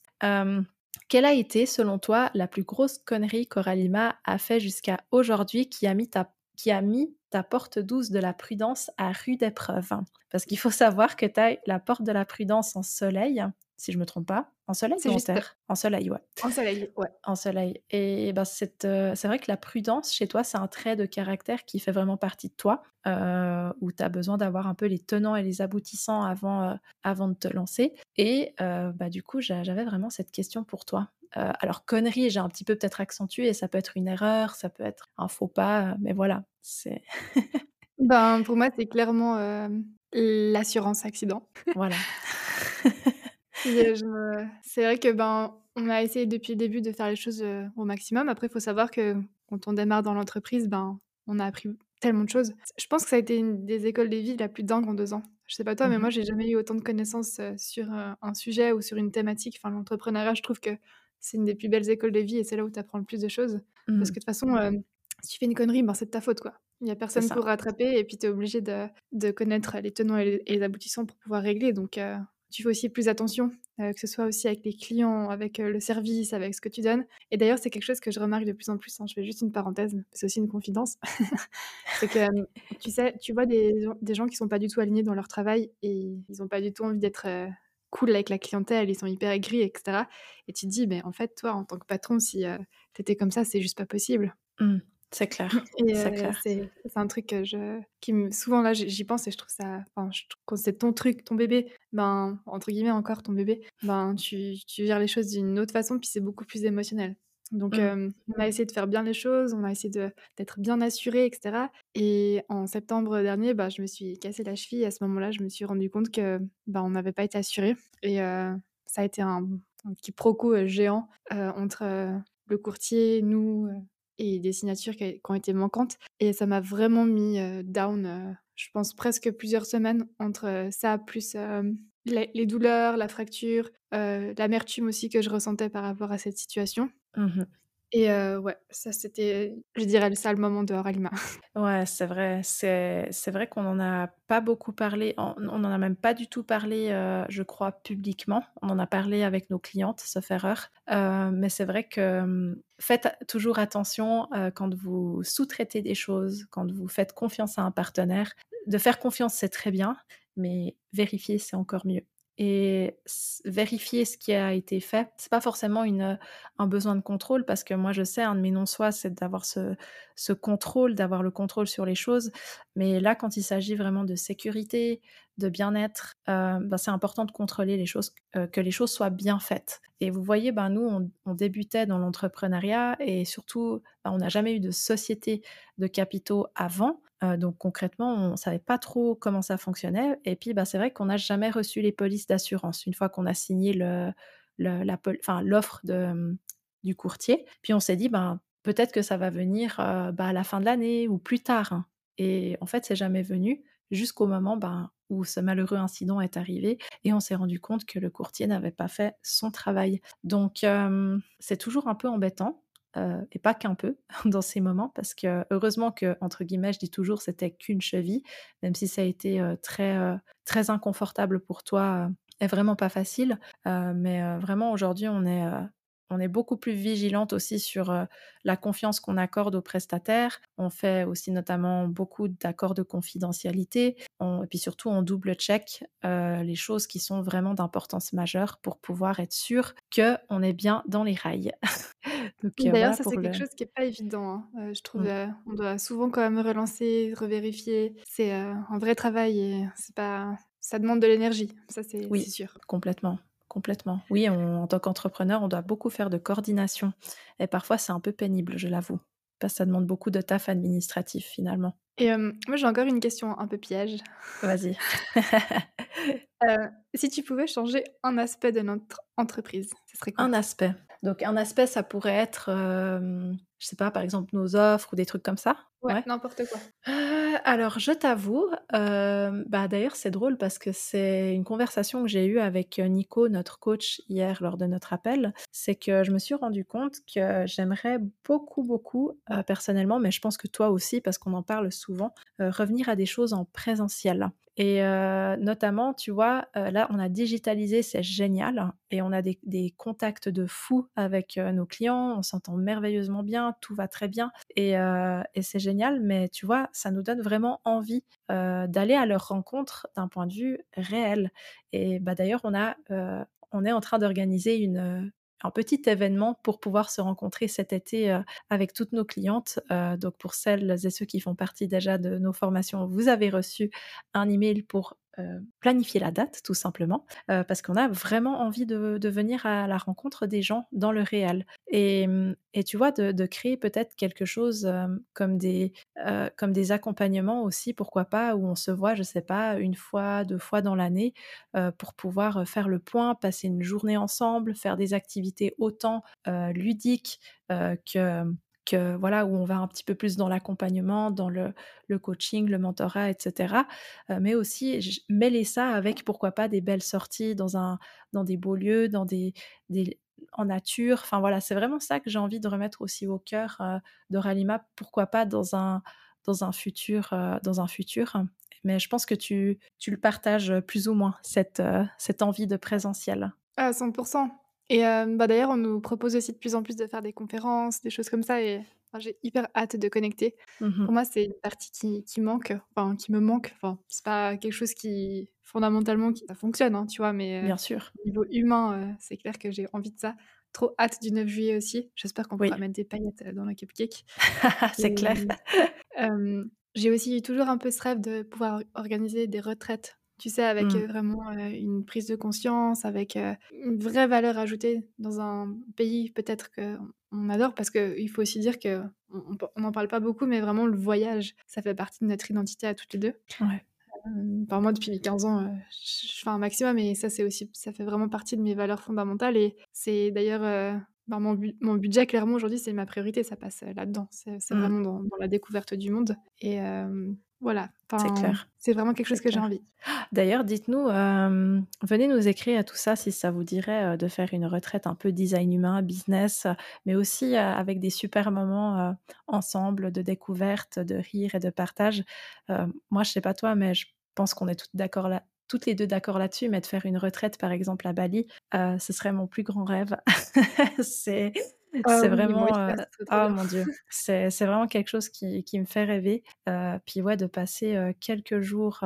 quelle a été, selon toi, la plus grosse connerie qu'Oralima a fait jusqu'à aujourd'hui qui a mis ta qui a mis ta porte douce de la prudence à rude épreuve? Parce qu'il faut savoir que tu as la porte de la prudence en soleil, si je me trompe pas. En soleil c'est en terre? En soleil, ouais. En soleil, ouais. En soleil. Et ben, c'est, c'est vrai que la prudence, chez toi, c'est un trait de caractère qui fait vraiment partie de toi, où tu as besoin d'avoir un peu les tenants et les aboutissants avant, avant de te lancer. Et bah, du coup, j'avais vraiment cette question pour toi. alors, connerie, j'ai un petit peu peut-être accentué, ça peut être une erreur, ça peut être un faux pas, mais voilà, c'est... ben, pour moi, c'est clairement l'assurance accident. voilà. C'est vrai que, ben, on a essayé depuis le début de faire les choses, au maximum. Après, il faut savoir que quand on démarre dans l'entreprise, ben, on a appris tellement de choses. Je pense que ça a été une des écoles de vie la plus dingue en deux ans. Je sais pas toi, mais moi, mmh j'ai jamais eu autant de connaissances, sur, un sujet ou sur une thématique. Enfin, l'entrepreneuriat, je trouve que c'est une des plus belles écoles de vie et c'est là où tu apprends le plus de choses. Parce mmh. que de toute façon, si tu fais une connerie, ben, c'est de ta faute, quoi. Il y a personne pour rattraper et puis tu es obligé de de connaître les tenants et les aboutissants pour pouvoir régler donc tu fais aussi plus attention, euh, que ce soit aussi avec les clients, avec euh, le service, avec ce que tu donnes. Et d'ailleurs, c'est quelque chose que je remarque de plus en plus. Hein. Je fais juste une parenthèse, c'est aussi une confidence. c'est que tu sais, tu vois des, gens qui sont pas du tout alignés dans leur travail et ils ont pas du tout envie d'être euh, cool avec la clientèle, ils sont hyper aigris, etc. Et tu te dis, mais en fait, toi, en tant que patron, si tu étais comme ça, c'est juste pas possible. Mmh. C'est clair. c'est un truc que je, qui me, souvent là, j'y pense et je trouve ça, enfin, je trouve quand c'est ton truc, ton bébé, ben, entre guillemets encore ton bébé, ben, tu, tu gères les choses d'une autre façon, puis c'est beaucoup plus émotionnel. Donc, mmh. on a essayé de faire bien les choses, on a essayé d'être bien assuré, etc. Et en septembre dernier, bah, je me suis cassé la cheville. À ce moment-là, je me suis rendu compte que bah, on n'avait pas été assuré. Et ça a été un, petit proco géant entre le courtier, nous, et des signatures qui, ont été manquantes. Et ça m'a vraiment mis down, je pense presque plusieurs semaines entre ça, plus les, douleurs, la fracture, l'amertume aussi que je ressentais par rapport à cette situation. Mmh et ouais, ça c'était, je dirais ça le moment de Ralima. Ouais, c'est vrai. C'est c'est vrai qu'on en a pas beaucoup parlé, on n'en a même pas du tout parlé, je crois, publiquement. On en a parlé avec nos clientes, sauf erreur. mais c'est vrai que, faites toujours attention, quand vous sous-traitez des choses, quand vous faites confiance à un partenaire. De faire confiance, c'est très bien, mais vérifier, c'est encore mieux et vérifier ce qui a été fait. C'est pas forcément une, un besoin de contrôle parce que moi je sais, un de mes non-soi, c'est d'avoir ce, ce contrôle, d'avoir le contrôle sur les choses. Mais là, quand il s'agit vraiment de sécurité, de bien-être, euh, bah, c'est important de contrôler les choses, euh, que les choses soient bien faites. Et vous voyez, ben, nous, on, on débutait dans l'entrepreneuriat et surtout, ben, on n'a jamais eu de société de capitaux avant. Euh, donc concrètement, on ne savait pas trop comment ça fonctionnait. Et puis, bah, c'est vrai qu'on n'a jamais reçu les polices d'assurance une fois qu'on a signé l'offre mmh, du courtier. Puis on s'est dit, ben, peut-être que ça va venir euh, bah, à la fin de l'année ou plus tard. Hein. Et en fait, c'est jamais venu jusqu'au moment ben, où ce malheureux incident est arrivé et on s'est rendu compte que le courtier n'avait pas fait son travail. Donc, c'est toujours un peu embêtant euh, et pas qu'un peu dans ces moments, parce que heureusement que, entre guillemets, je dis toujours, c'était qu'une cheville, même si ça a été euh, très, euh, très inconfortable pour toi et vraiment pas facile. mais vraiment, aujourd'hui, on est on est beaucoup plus vigilante aussi sur la confiance qu'on accorde aux prestataires. On fait aussi notamment beaucoup d'accords de confidentialité. et puis surtout, on double-check les choses qui sont vraiment d'importance majeure pour pouvoir être sûr qu'on est bien dans les rails. D'ailleurs, ça, c'est quelque chose qui n'est pas évident. Hein. je trouve mmh. on doit souvent quand même relancer, revérifier. C'est un vrai travail et c'est pas... ça demande de l'énergie. Ça, c'est oui, sûr. Complètement. Complètement. Oui, en tant qu'entrepreneur, on doit beaucoup faire de coordination. Et parfois, c'est un peu pénible, je l'avoue. Parce que ça demande beaucoup de taf administratif, finalement. Et moi, j'ai encore une question un peu piège. Vas-y. si tu pouvais changer un aspect de notre entreprise, ce serait quoi? Un aspect. Donc, un aspect, ça pourrait être, je sais pas, par exemple, nos offres ou des trucs comme ça. Ouais, n'importe quoi. alors, je t'avoue, bah d'ailleurs, c'est drôle parce que c'est une conversation que j'ai eue avec Nico, notre coach, hier lors de notre appel. C'est que je me suis rendu compte que j'aimerais beaucoup, beaucoup, personnellement, mais je pense que toi aussi, parce qu'on en parle souvent, revenir à des choses en présentiel. Et notamment, tu vois, là, on a digitalisé, c'est génial, et on a des, contacts de fou avec nos clients, on s'entend merveilleusement bien, tout va très bien, et, c'est génial, mais tu vois, ça nous donne vraiment envie d'aller à leur rencontre d'un point de vue réel. Et bah, d'ailleurs, on est en train d'organiser une, un petit événement pour pouvoir se rencontrer cet été avec toutes nos clientes. donc pour celles et ceux qui font partie déjà de nos formations, vous avez reçu un email pour planifier la date, tout simplement, parce qu'on a vraiment envie de, venir à la rencontre des gens dans le réel. Et, mmh, tu vois, de, créer peut-être quelque chose comme, des, comme des accompagnements aussi, pourquoi pas, où on se voit, je sais pas, une fois, deux fois dans l'année, pour pouvoir faire le point, passer une journée ensemble, faire des activités autant ludiques que voilà où on va un petit peu plus dans l'accompagnement, dans le, coaching, le mentorat, etc. Euh, mais aussi mêler ça avec pourquoi pas des belles sorties dans un dans des beaux lieux, dans des, en nature. Enfin voilà, c'est vraiment ça que j'ai envie de remettre aussi au cœur euh, de Ralima. Pourquoi pas dans un dans un futur euh, dans un futur. Mais je pense que tu, tu le partages plus ou moins, cette, cette envie de présentiel. À 100%. Et bah, d'ailleurs, on nous propose aussi de plus en plus de faire des conférences, des choses comme ça et j'ai hyper hâte de connecter. Mmh Pour moi, c'est une partie qui qui manque, enfin qui me manque. Enfin, c'est pas quelque chose qui fondamentalement qui ça fonctionne, hein, tu vois? Mais, Bien sûr. au niveau humain, c'est clair que j'ai envie de ça. Trop hâte du 9 juillet aussi. J'espère qu'on pourra mettre des paillettes, dans le cupcake C'est clair. j'ai aussi toujours un peu ce rêve de pouvoir organiser des retraites tu sais, avec mmh. vraiment une prise de conscience, avec une vraie valeur ajoutée dans un pays peut-être qu'on adore, parce qu'il faut aussi dire que on n'en parle pas beaucoup, mais vraiment le voyage, ça fait partie de notre identité à toutes les deux. Ouais. par moi, depuis 15 ans, je fais un maximum, et ça, c'est aussi, ça fait vraiment partie de mes valeurs fondamentales, et c'est d'ailleurs ben, mon, mon, budget, clairement, aujourd'hui, c'est ma priorité, ça passe là-dedans. C'est mmh. vraiment dans, dans, la découverte du monde. Et voilà. c'est clair. C'est vraiment quelque chose que j'ai envie. D'ailleurs, dites-nous, venez nous écrire à tout ça si ça vous dirait de faire une retraite un peu design humain, business, mais aussi avec des super moments ensemble de découverte, de rire et de partage. moi, je sais pas toi, mais je pense qu'on est toutes d'accord là, toutes les deux d'accord là-dessus, mais de faire une retraite, par exemple, à Bali, ce serait mon plus grand rêve. c'est c'est vraiment, oh mon Dieu, c'est vraiment quelque chose qui, qui me fait rêver. puis ouais, de passer quelques jours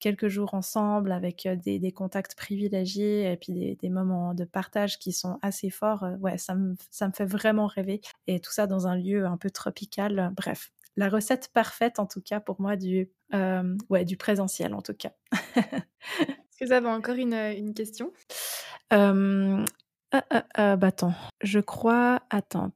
quelques jours ensemble avec des, contacts privilégiés et puis des, moments de partage qui sont assez forts, ouais, ça me, ça me fait vraiment rêver. Et tout ça dans un lieu un peu tropical. Bref, la recette parfaite en tout cas pour moi du, ouais, du présentiel en tout cas. Est-ce que vous avez encore une, une question? Euh, bah attends, je crois, attends,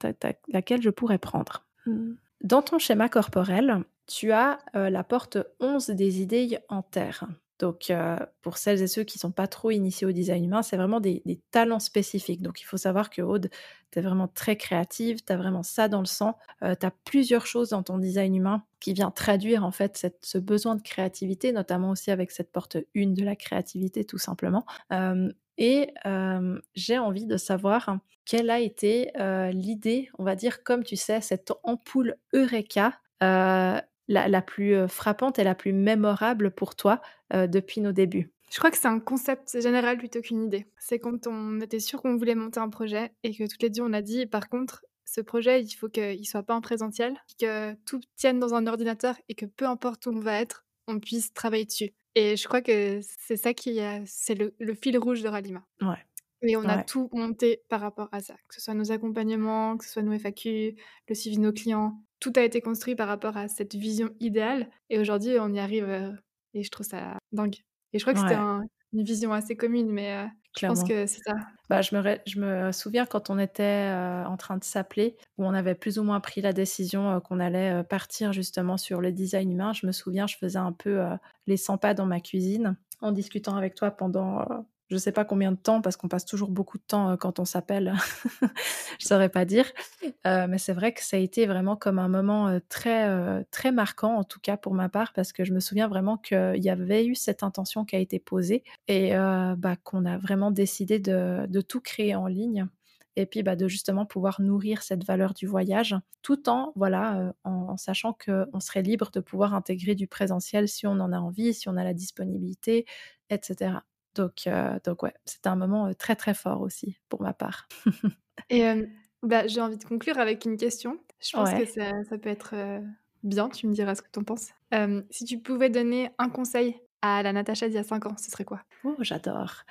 laquelle je pourrais prendre? Mmh. Dans ton schéma corporel, tu as la porte 11 des idées en terre. Donc, pour celles et ceux qui ne sont pas trop initiés au design humain, c'est vraiment des, talents spécifiques. Donc, il faut savoir que Aude, tu es vraiment très créative, tu as vraiment ça dans le sang. tu as plusieurs choses dans ton design humain qui vient traduire en fait ce besoin de créativité, notamment aussi avec cette porte 1 de la créativité, tout simplement. Et j'ai envie de savoir quelle a été l'idée, on va dire, comme tu sais, cette ampoule Eureka la, plus frappante et la plus mémorable pour toi depuis nos débuts? Je crois que c'est un concept général plutôt qu'une idée. C'est quand on était sûr qu'on voulait monter un projet et que toutes les deux on a dit par contre ce projet il faut qu'il soit pas en présentiel, que tout tienne dans un ordinateur et que peu importe où on va être, on puisse travailler dessus. Et je crois que c'est ça qui c'est le, fil rouge de Ralima. Ouais. Et on a tout monté par rapport à ça, que ce soit nos accompagnements, que ce soit nos FAQ, le suivi de nos clients, tout a été construit par rapport à cette vision idéale. Et aujourd'hui, on y arrive. Euh, et je trouve ça dingue. Et je crois que c'était une vision assez commune, mais euh, je pense que c'est ça. Bah, je, me je me souviens quand on était euh, en train de s'appeler, où on avait plus ou moins pris la décision qu'on allait partir justement sur le design humain. Je me souviens, je faisais un peu les 100 pas dans ma cuisine en discutant avec toi pendant je ne sais pas combien de temps, parce qu'on passe toujours beaucoup de temps quand on s'appelle, je ne saurais pas dire. mais c'est vrai que ça a été vraiment comme un moment très, très marquant, en tout cas pour ma part, parce que je me souviens vraiment qu'il y avait eu cette intention qui a été posée et bah, qu'on a vraiment décidé de, tout créer en ligne et puis bah, de justement pouvoir nourrir cette valeur du voyage, tout en voilà en, en sachant qu'on serait libre de pouvoir intégrer du présentiel si on en a envie, si on a la disponibilité, etc. Donc, euh, donc ouais, c'était un moment très très fort aussi pour ma part. Et bah, j'ai envie de conclure avec une question. Je pense que ça, ça, peut être bien, tu me diras ce que tu en penses. si tu pouvais donner un conseil à la Natacha d'il y a 5 ans, ce serait quoi? Oh, j'adore.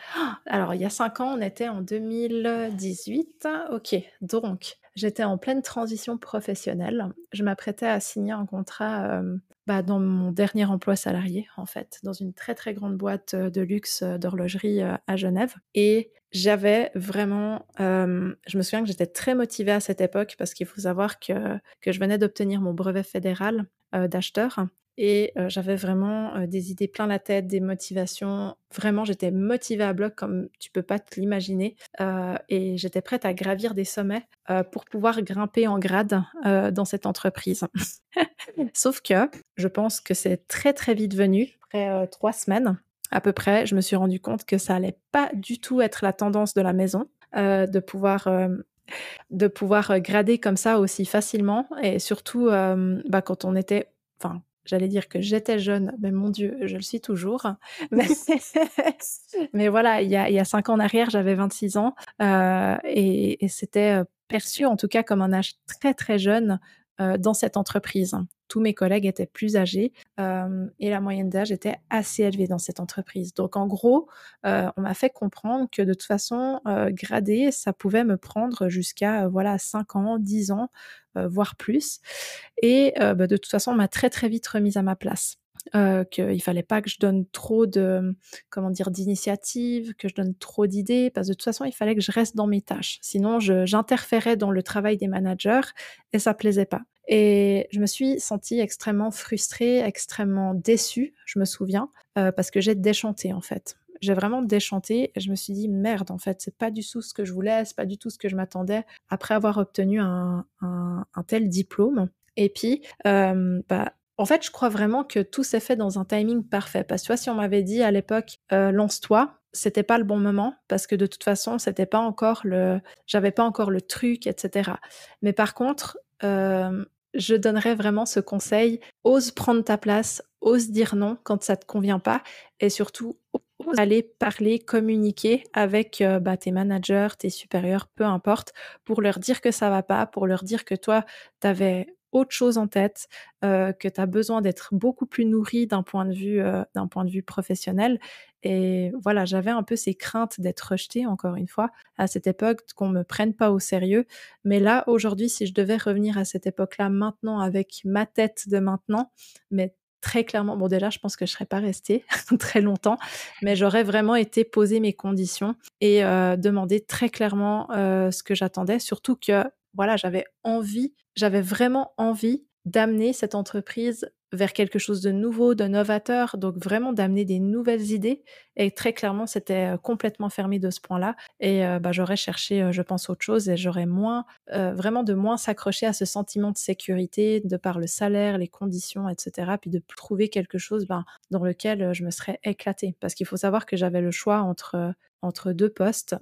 Alors, il y a 5 ans, on était en 2018. Ok, donc j'étais en pleine transition professionnelle. Je m'apprêtais à signer un contrat bah, dans mon dernier emploi salarié, en fait, dans une très très grande boîte de luxe d'horlogerie à Genève. Et j'avais vraiment, je me souviens que j'étais très motivée à cette époque parce qu'il faut savoir que, que je venais d'obtenir mon brevet fédéral d'acheteur et j'avais vraiment des idées plein la tête, des motivations. Vraiment, j'étais motivée à bloc comme tu peux pas te l'imaginer. et j'étais prête à gravir des sommets pour pouvoir grimper en grade dans cette entreprise. Sauf que je pense que c'est très très vite venu, après trois semaines à peu près, je me suis rendu compte que ça allait pas du tout être la tendance de la maison de pouvoir de pouvoir grader comme ça aussi facilement et surtout bah, quand on était enfin J'allais dire que j'étais jeune, mais mon Dieu, je le suis toujours. Mais, voilà, il y, a, il y a cinq ans en arrière, j'avais 26 ans euh, et, et c'était euh, perçu en tout cas comme un âge très très jeune euh, dans cette entreprise. Tous mes collègues étaient plus âgés euh, et la moyenne d'âge était assez élevée dans cette entreprise. Donc en gros, euh, on m'a fait comprendre que de toute façon, grader, ça pouvait me prendre jusqu'à voilà 5 ans, 10 ans, voire plus. Et bah, de toute façon, on m'a très très vite remise à ma place. Euh, qu'il fallait pas que je donne trop de comment dire d'initiatives, que je donne trop d'idées, parce que de toute façon il fallait que je reste dans mes tâches. Sinon j'interférais dans le travail des managers et ça plaisait pas. Et je me suis sentie extrêmement frustrée, extrêmement déçue, je me souviens, euh, parce que j'ai déchanté en fait. J'ai vraiment déchanté et je me suis dit merde en fait c'est pas du tout ce que je voulais, c'est pas du tout ce que je m'attendais après avoir obtenu un, tel diplôme. Et puis, euh, bah, en fait, je crois vraiment que tout s'est fait dans un timing parfait. Parce que tu vois, si on m'avait dit à l'époque, euh, lance-toi, c'était pas le bon moment parce que de toute façon, c'était pas encore le, j'avais pas encore le truc, etc. Mais par contre, je donnerais vraiment ce conseil ose prendre ta place, ose dire non quand ça te convient pas, et surtout ose aller parler, communiquer avec euh, bah, tes managers, tes supérieurs, peu importe, pour leur dire que ça va pas, pour leur dire que toi, tu avais autre chose en tête, euh, que tu as besoin d'être beaucoup plus nourri d'un point de vue euh, d'un point de vue professionnel. Et voilà, j'avais un peu ces craintes d'être rejetée, encore une fois, à cette époque, qu'on me prenne pas au sérieux. Mais là, aujourd'hui, si je devais revenir à cette époque-là maintenant avec ma tête de maintenant, mais très clairement, bon déjà, je pense que je serais pas restée très longtemps, mais j'aurais vraiment été poser mes conditions et euh, demander très clairement euh, ce que j'attendais, surtout que voilà, j'avais envie, j'avais vraiment envie d'amener cette entreprise vers quelque chose de nouveau, de novateur, donc vraiment d'amener des nouvelles idées. Et très clairement, c'était euh, complètement fermé de ce point-là. Et euh, bah, j'aurais cherché, euh, je pense, autre chose et j'aurais moins, vraiment de moins s'accrocher à ce sentiment de sécurité de par le salaire, les conditions, etc. Puis de trouver quelque chose ben, dans lequel je me serais éclatée. Parce qu'il faut savoir que j'avais le choix entre entre deux postes,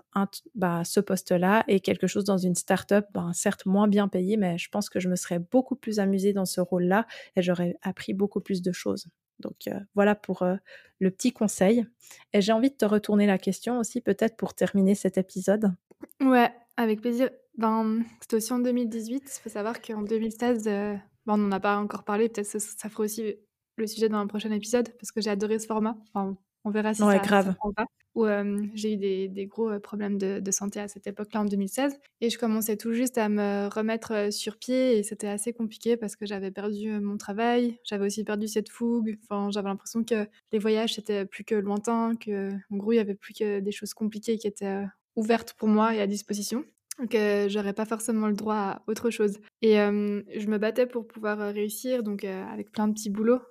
bah, ce poste-là et quelque chose dans une start-up, bah, certes moins bien payé, mais je pense que je me serais beaucoup plus amusée dans ce rôle-là et j'aurais appris beaucoup plus de choses. Donc euh, voilà pour euh, le petit conseil. Et j'ai envie de te retourner la question aussi, peut-être pour terminer cet épisode. Ouais, avec plaisir. Ben, c'était aussi en 2018. Il faut savoir qu'en 2016, euh, ben, on n'en a pas encore parlé. Peut-être ça, ça fera aussi le sujet dans un prochain épisode parce que j'ai adoré ce format. Enfin, on verra si ça, grave. pas. Où j'ai eu des, gros problèmes de, santé à cette époque-là en 2016. Et je commençais tout juste à me remettre sur pied et c'était assez compliqué parce que j'avais perdu mon travail, j'avais aussi perdu cette fougue. Enfin, j'avais l'impression que les voyages c'était plus que lointain, que en gros il y avait plus que des choses compliquées qui étaient ouvertes pour moi et à disposition que j'aurais pas forcément le droit à autre chose. Et je me battais pour pouvoir réussir, donc avec plein de petits boulots.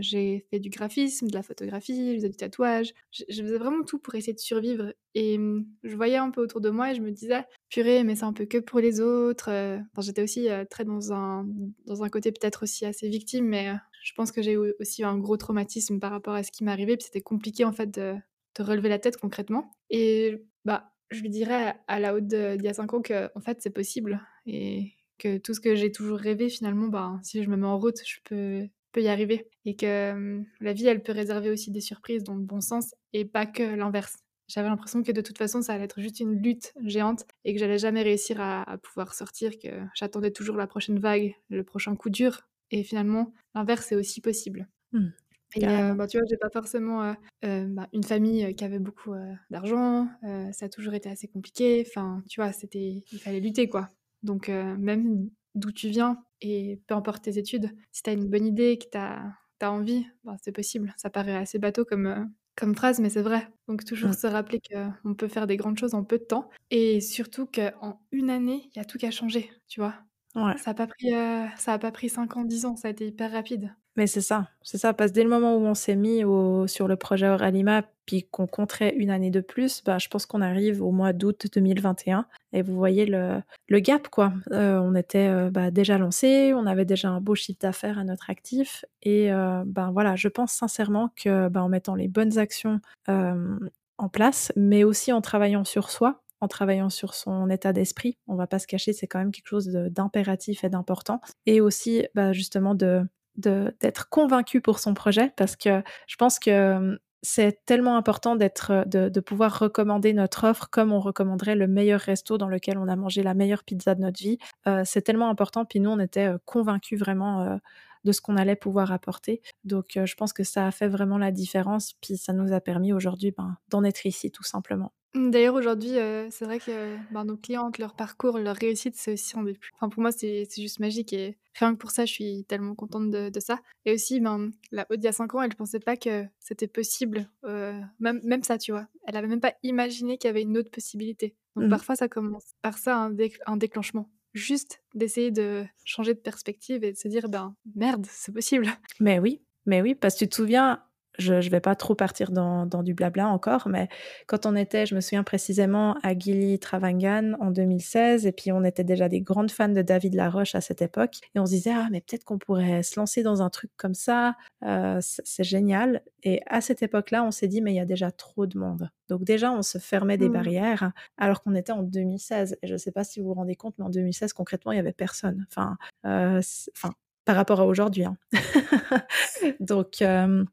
j'ai fait du graphisme, de la photographie, je faisais du tatouage. Je, faisais vraiment tout pour essayer de survivre. Et je voyais un peu autour de moi et je me disais, purée, mais c'est un peu que pour les autres. J'étais aussi très dans un, dans un côté peut-être aussi assez victime, mais je pense que j'ai eu aussi un gros traumatisme par rapport à ce qui m'arrivait. Puis c'était compliqué en fait de, de relever la tête concrètement. Et bah je lui dirais à la haute d'il y a 5 ans que en fait c'est possible et que tout ce que j'ai toujours rêvé finalement ben si je me mets en route je peux y arriver et que la vie elle peut réserver aussi des surprises dans le bon sens et pas que l'inverse j'avais l'impression que de toute façon ça allait être juste une lutte géante et que j'allais jamais réussir à, pouvoir sortir que j'attendais toujours la prochaine vague le prochain coup dur et finalement l'inverse est aussi possible mmh. Et bah, tu vois, j'ai pas forcément bah, une famille qui avait beaucoup d'argent. ça a toujours été assez compliqué. Enfin, tu vois, c'était, il fallait lutter quoi. Donc même d'où tu viens et peu importe tes études, si tu as une bonne idée, que tu as, envie, bah, c'est possible. Ça paraît assez bateau comme, comme phrase, mais c'est vrai. Donc toujours se rappeler qu'on peut faire des grandes choses en peu de temps et surtout qu'en une année, il y a tout qui a changé, tu vois. Ouais. Ça a pas pris, ça a pas pris 5 ans, 10 ans, ça a été hyper rapide. Mais c'est ça, c'est ça, parce que dès le moment où on s'est mis sur le projet Oralima, puis qu'on compterait une année de plus, bah, je pense qu'on arrive au mois d'août 2021. Et vous voyez le, gap, quoi. Euh, on était euh, bah, déjà lancé, on avait déjà un beau chiffre d'affaires à notre actif. Et euh, ben voilà, je pense sincèrement que bah, en mettant les bonnes actions en place, mais aussi en travaillant sur soi, en travaillant sur son état d'esprit. On va pas se cacher, c'est quand même quelque chose d'impératif et d'important. Et aussi, bah, justement, de d'être convaincu pour son projet parce que je pense que c'est tellement important d'être de, pouvoir recommander notre offre comme on recommanderait le meilleur resto dans lequel on a mangé la meilleure pizza de notre vie. c'est tellement important. Puis nous, on était convaincus vraiment de ce qu'on allait pouvoir apporter. Donc, je pense que ça a fait vraiment la différence. Puis ça nous a permis aujourd'hui ben, d'en être ici, tout simplement. Mmh, d'ailleurs, aujourd'hui, c'est vrai que, ben, nos clientes, leur parcours, leur réussite, c'est aussi un des plus enfin, pour moi, c'est juste magique et rien que pour ça, je suis tellement contente de de ça et aussi, ben, la haute il y a 5 ans, elle pensait pas que c'était possible, même même ça, tu vois? Elle avait même pas imaginé qu'il y avait une autre possibilité. Donc mmh. parfois, ça commence par ça, un un déclenchement. Juste d'essayer de changer de perspective et de se dire: «Ben, merde, c'est possible». Mais oui, mais oui, parce que tu te souviens je ne vais pas trop partir dans, dans, du blabla encore, mais quand on était, je me souviens précisément, à Gili Travangan en 2016, et puis on était déjà des grandes fans de David Laroche à cette époque, et on se disait, ah, mais peut-être qu'on pourrait se lancer dans un truc comme ça, euh, c'est génial. Et à cette époque-là, on s'est dit, mais il y a déjà trop de monde. Donc déjà, on se fermait des mmh. barrières, alors qu'on était en 2016. Et je ne sais pas si vous vous rendez compte, mais en 2016, concrètement, il n'y avait personne. Enfin, euh, enfin par rapport à aujourd'hui. Hein. Donc, euh,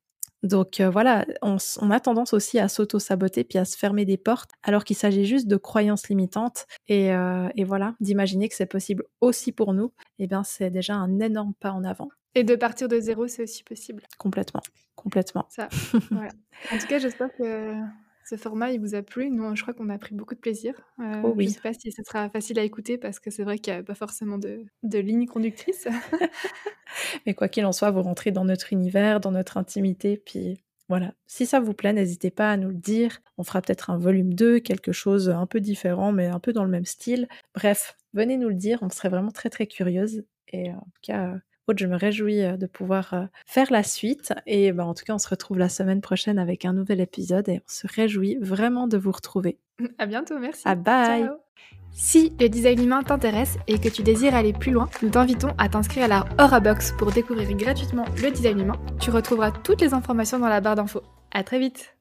Donc euh, voilà, on, a tendance aussi à s'auto-saboter puis à se fermer des portes alors qu'il s'agit juste de croyances limitantes et, euh, voilà, d'imaginer que c'est possible aussi pour nous, et eh bien c'est déjà un énorme pas en avant. Et de partir de zéro, c'est aussi possible. Complètement, complètement. Ça, En tout cas, j'espère que ce format, il vous a plu. Nous, je crois qu'on a pris beaucoup de plaisir. Euh, oh oui. Je ne sais pas si ce sera facile à écouter parce que c'est vrai qu'il n'y a pas forcément de, de ligne conductrice. Mais quoi qu'il en soit, vous rentrez dans notre univers, dans notre intimité, puis voilà. Si ça vous plaît, n'hésitez pas à nous le dire. On fera peut-être un volume 2, quelque chose un peu différent, mais un peu dans le même style. Bref, venez nous le dire, on serait vraiment très très curieuse. Et en tout cas, je me réjouis euh, de pouvoir euh, faire la suite. Et bah, en tout cas, on se retrouve la semaine prochaine avec un nouvel épisode et on se réjouit vraiment de vous retrouver. À bientôt, merci. À bye. Si le design humain t'intéresse et que tu désires aller plus loin, nous t'invitons à t'inscrire à la Aura Box pour découvrir gratuitement le design humain. Tu retrouveras toutes les informations dans la barre d'infos. À très vite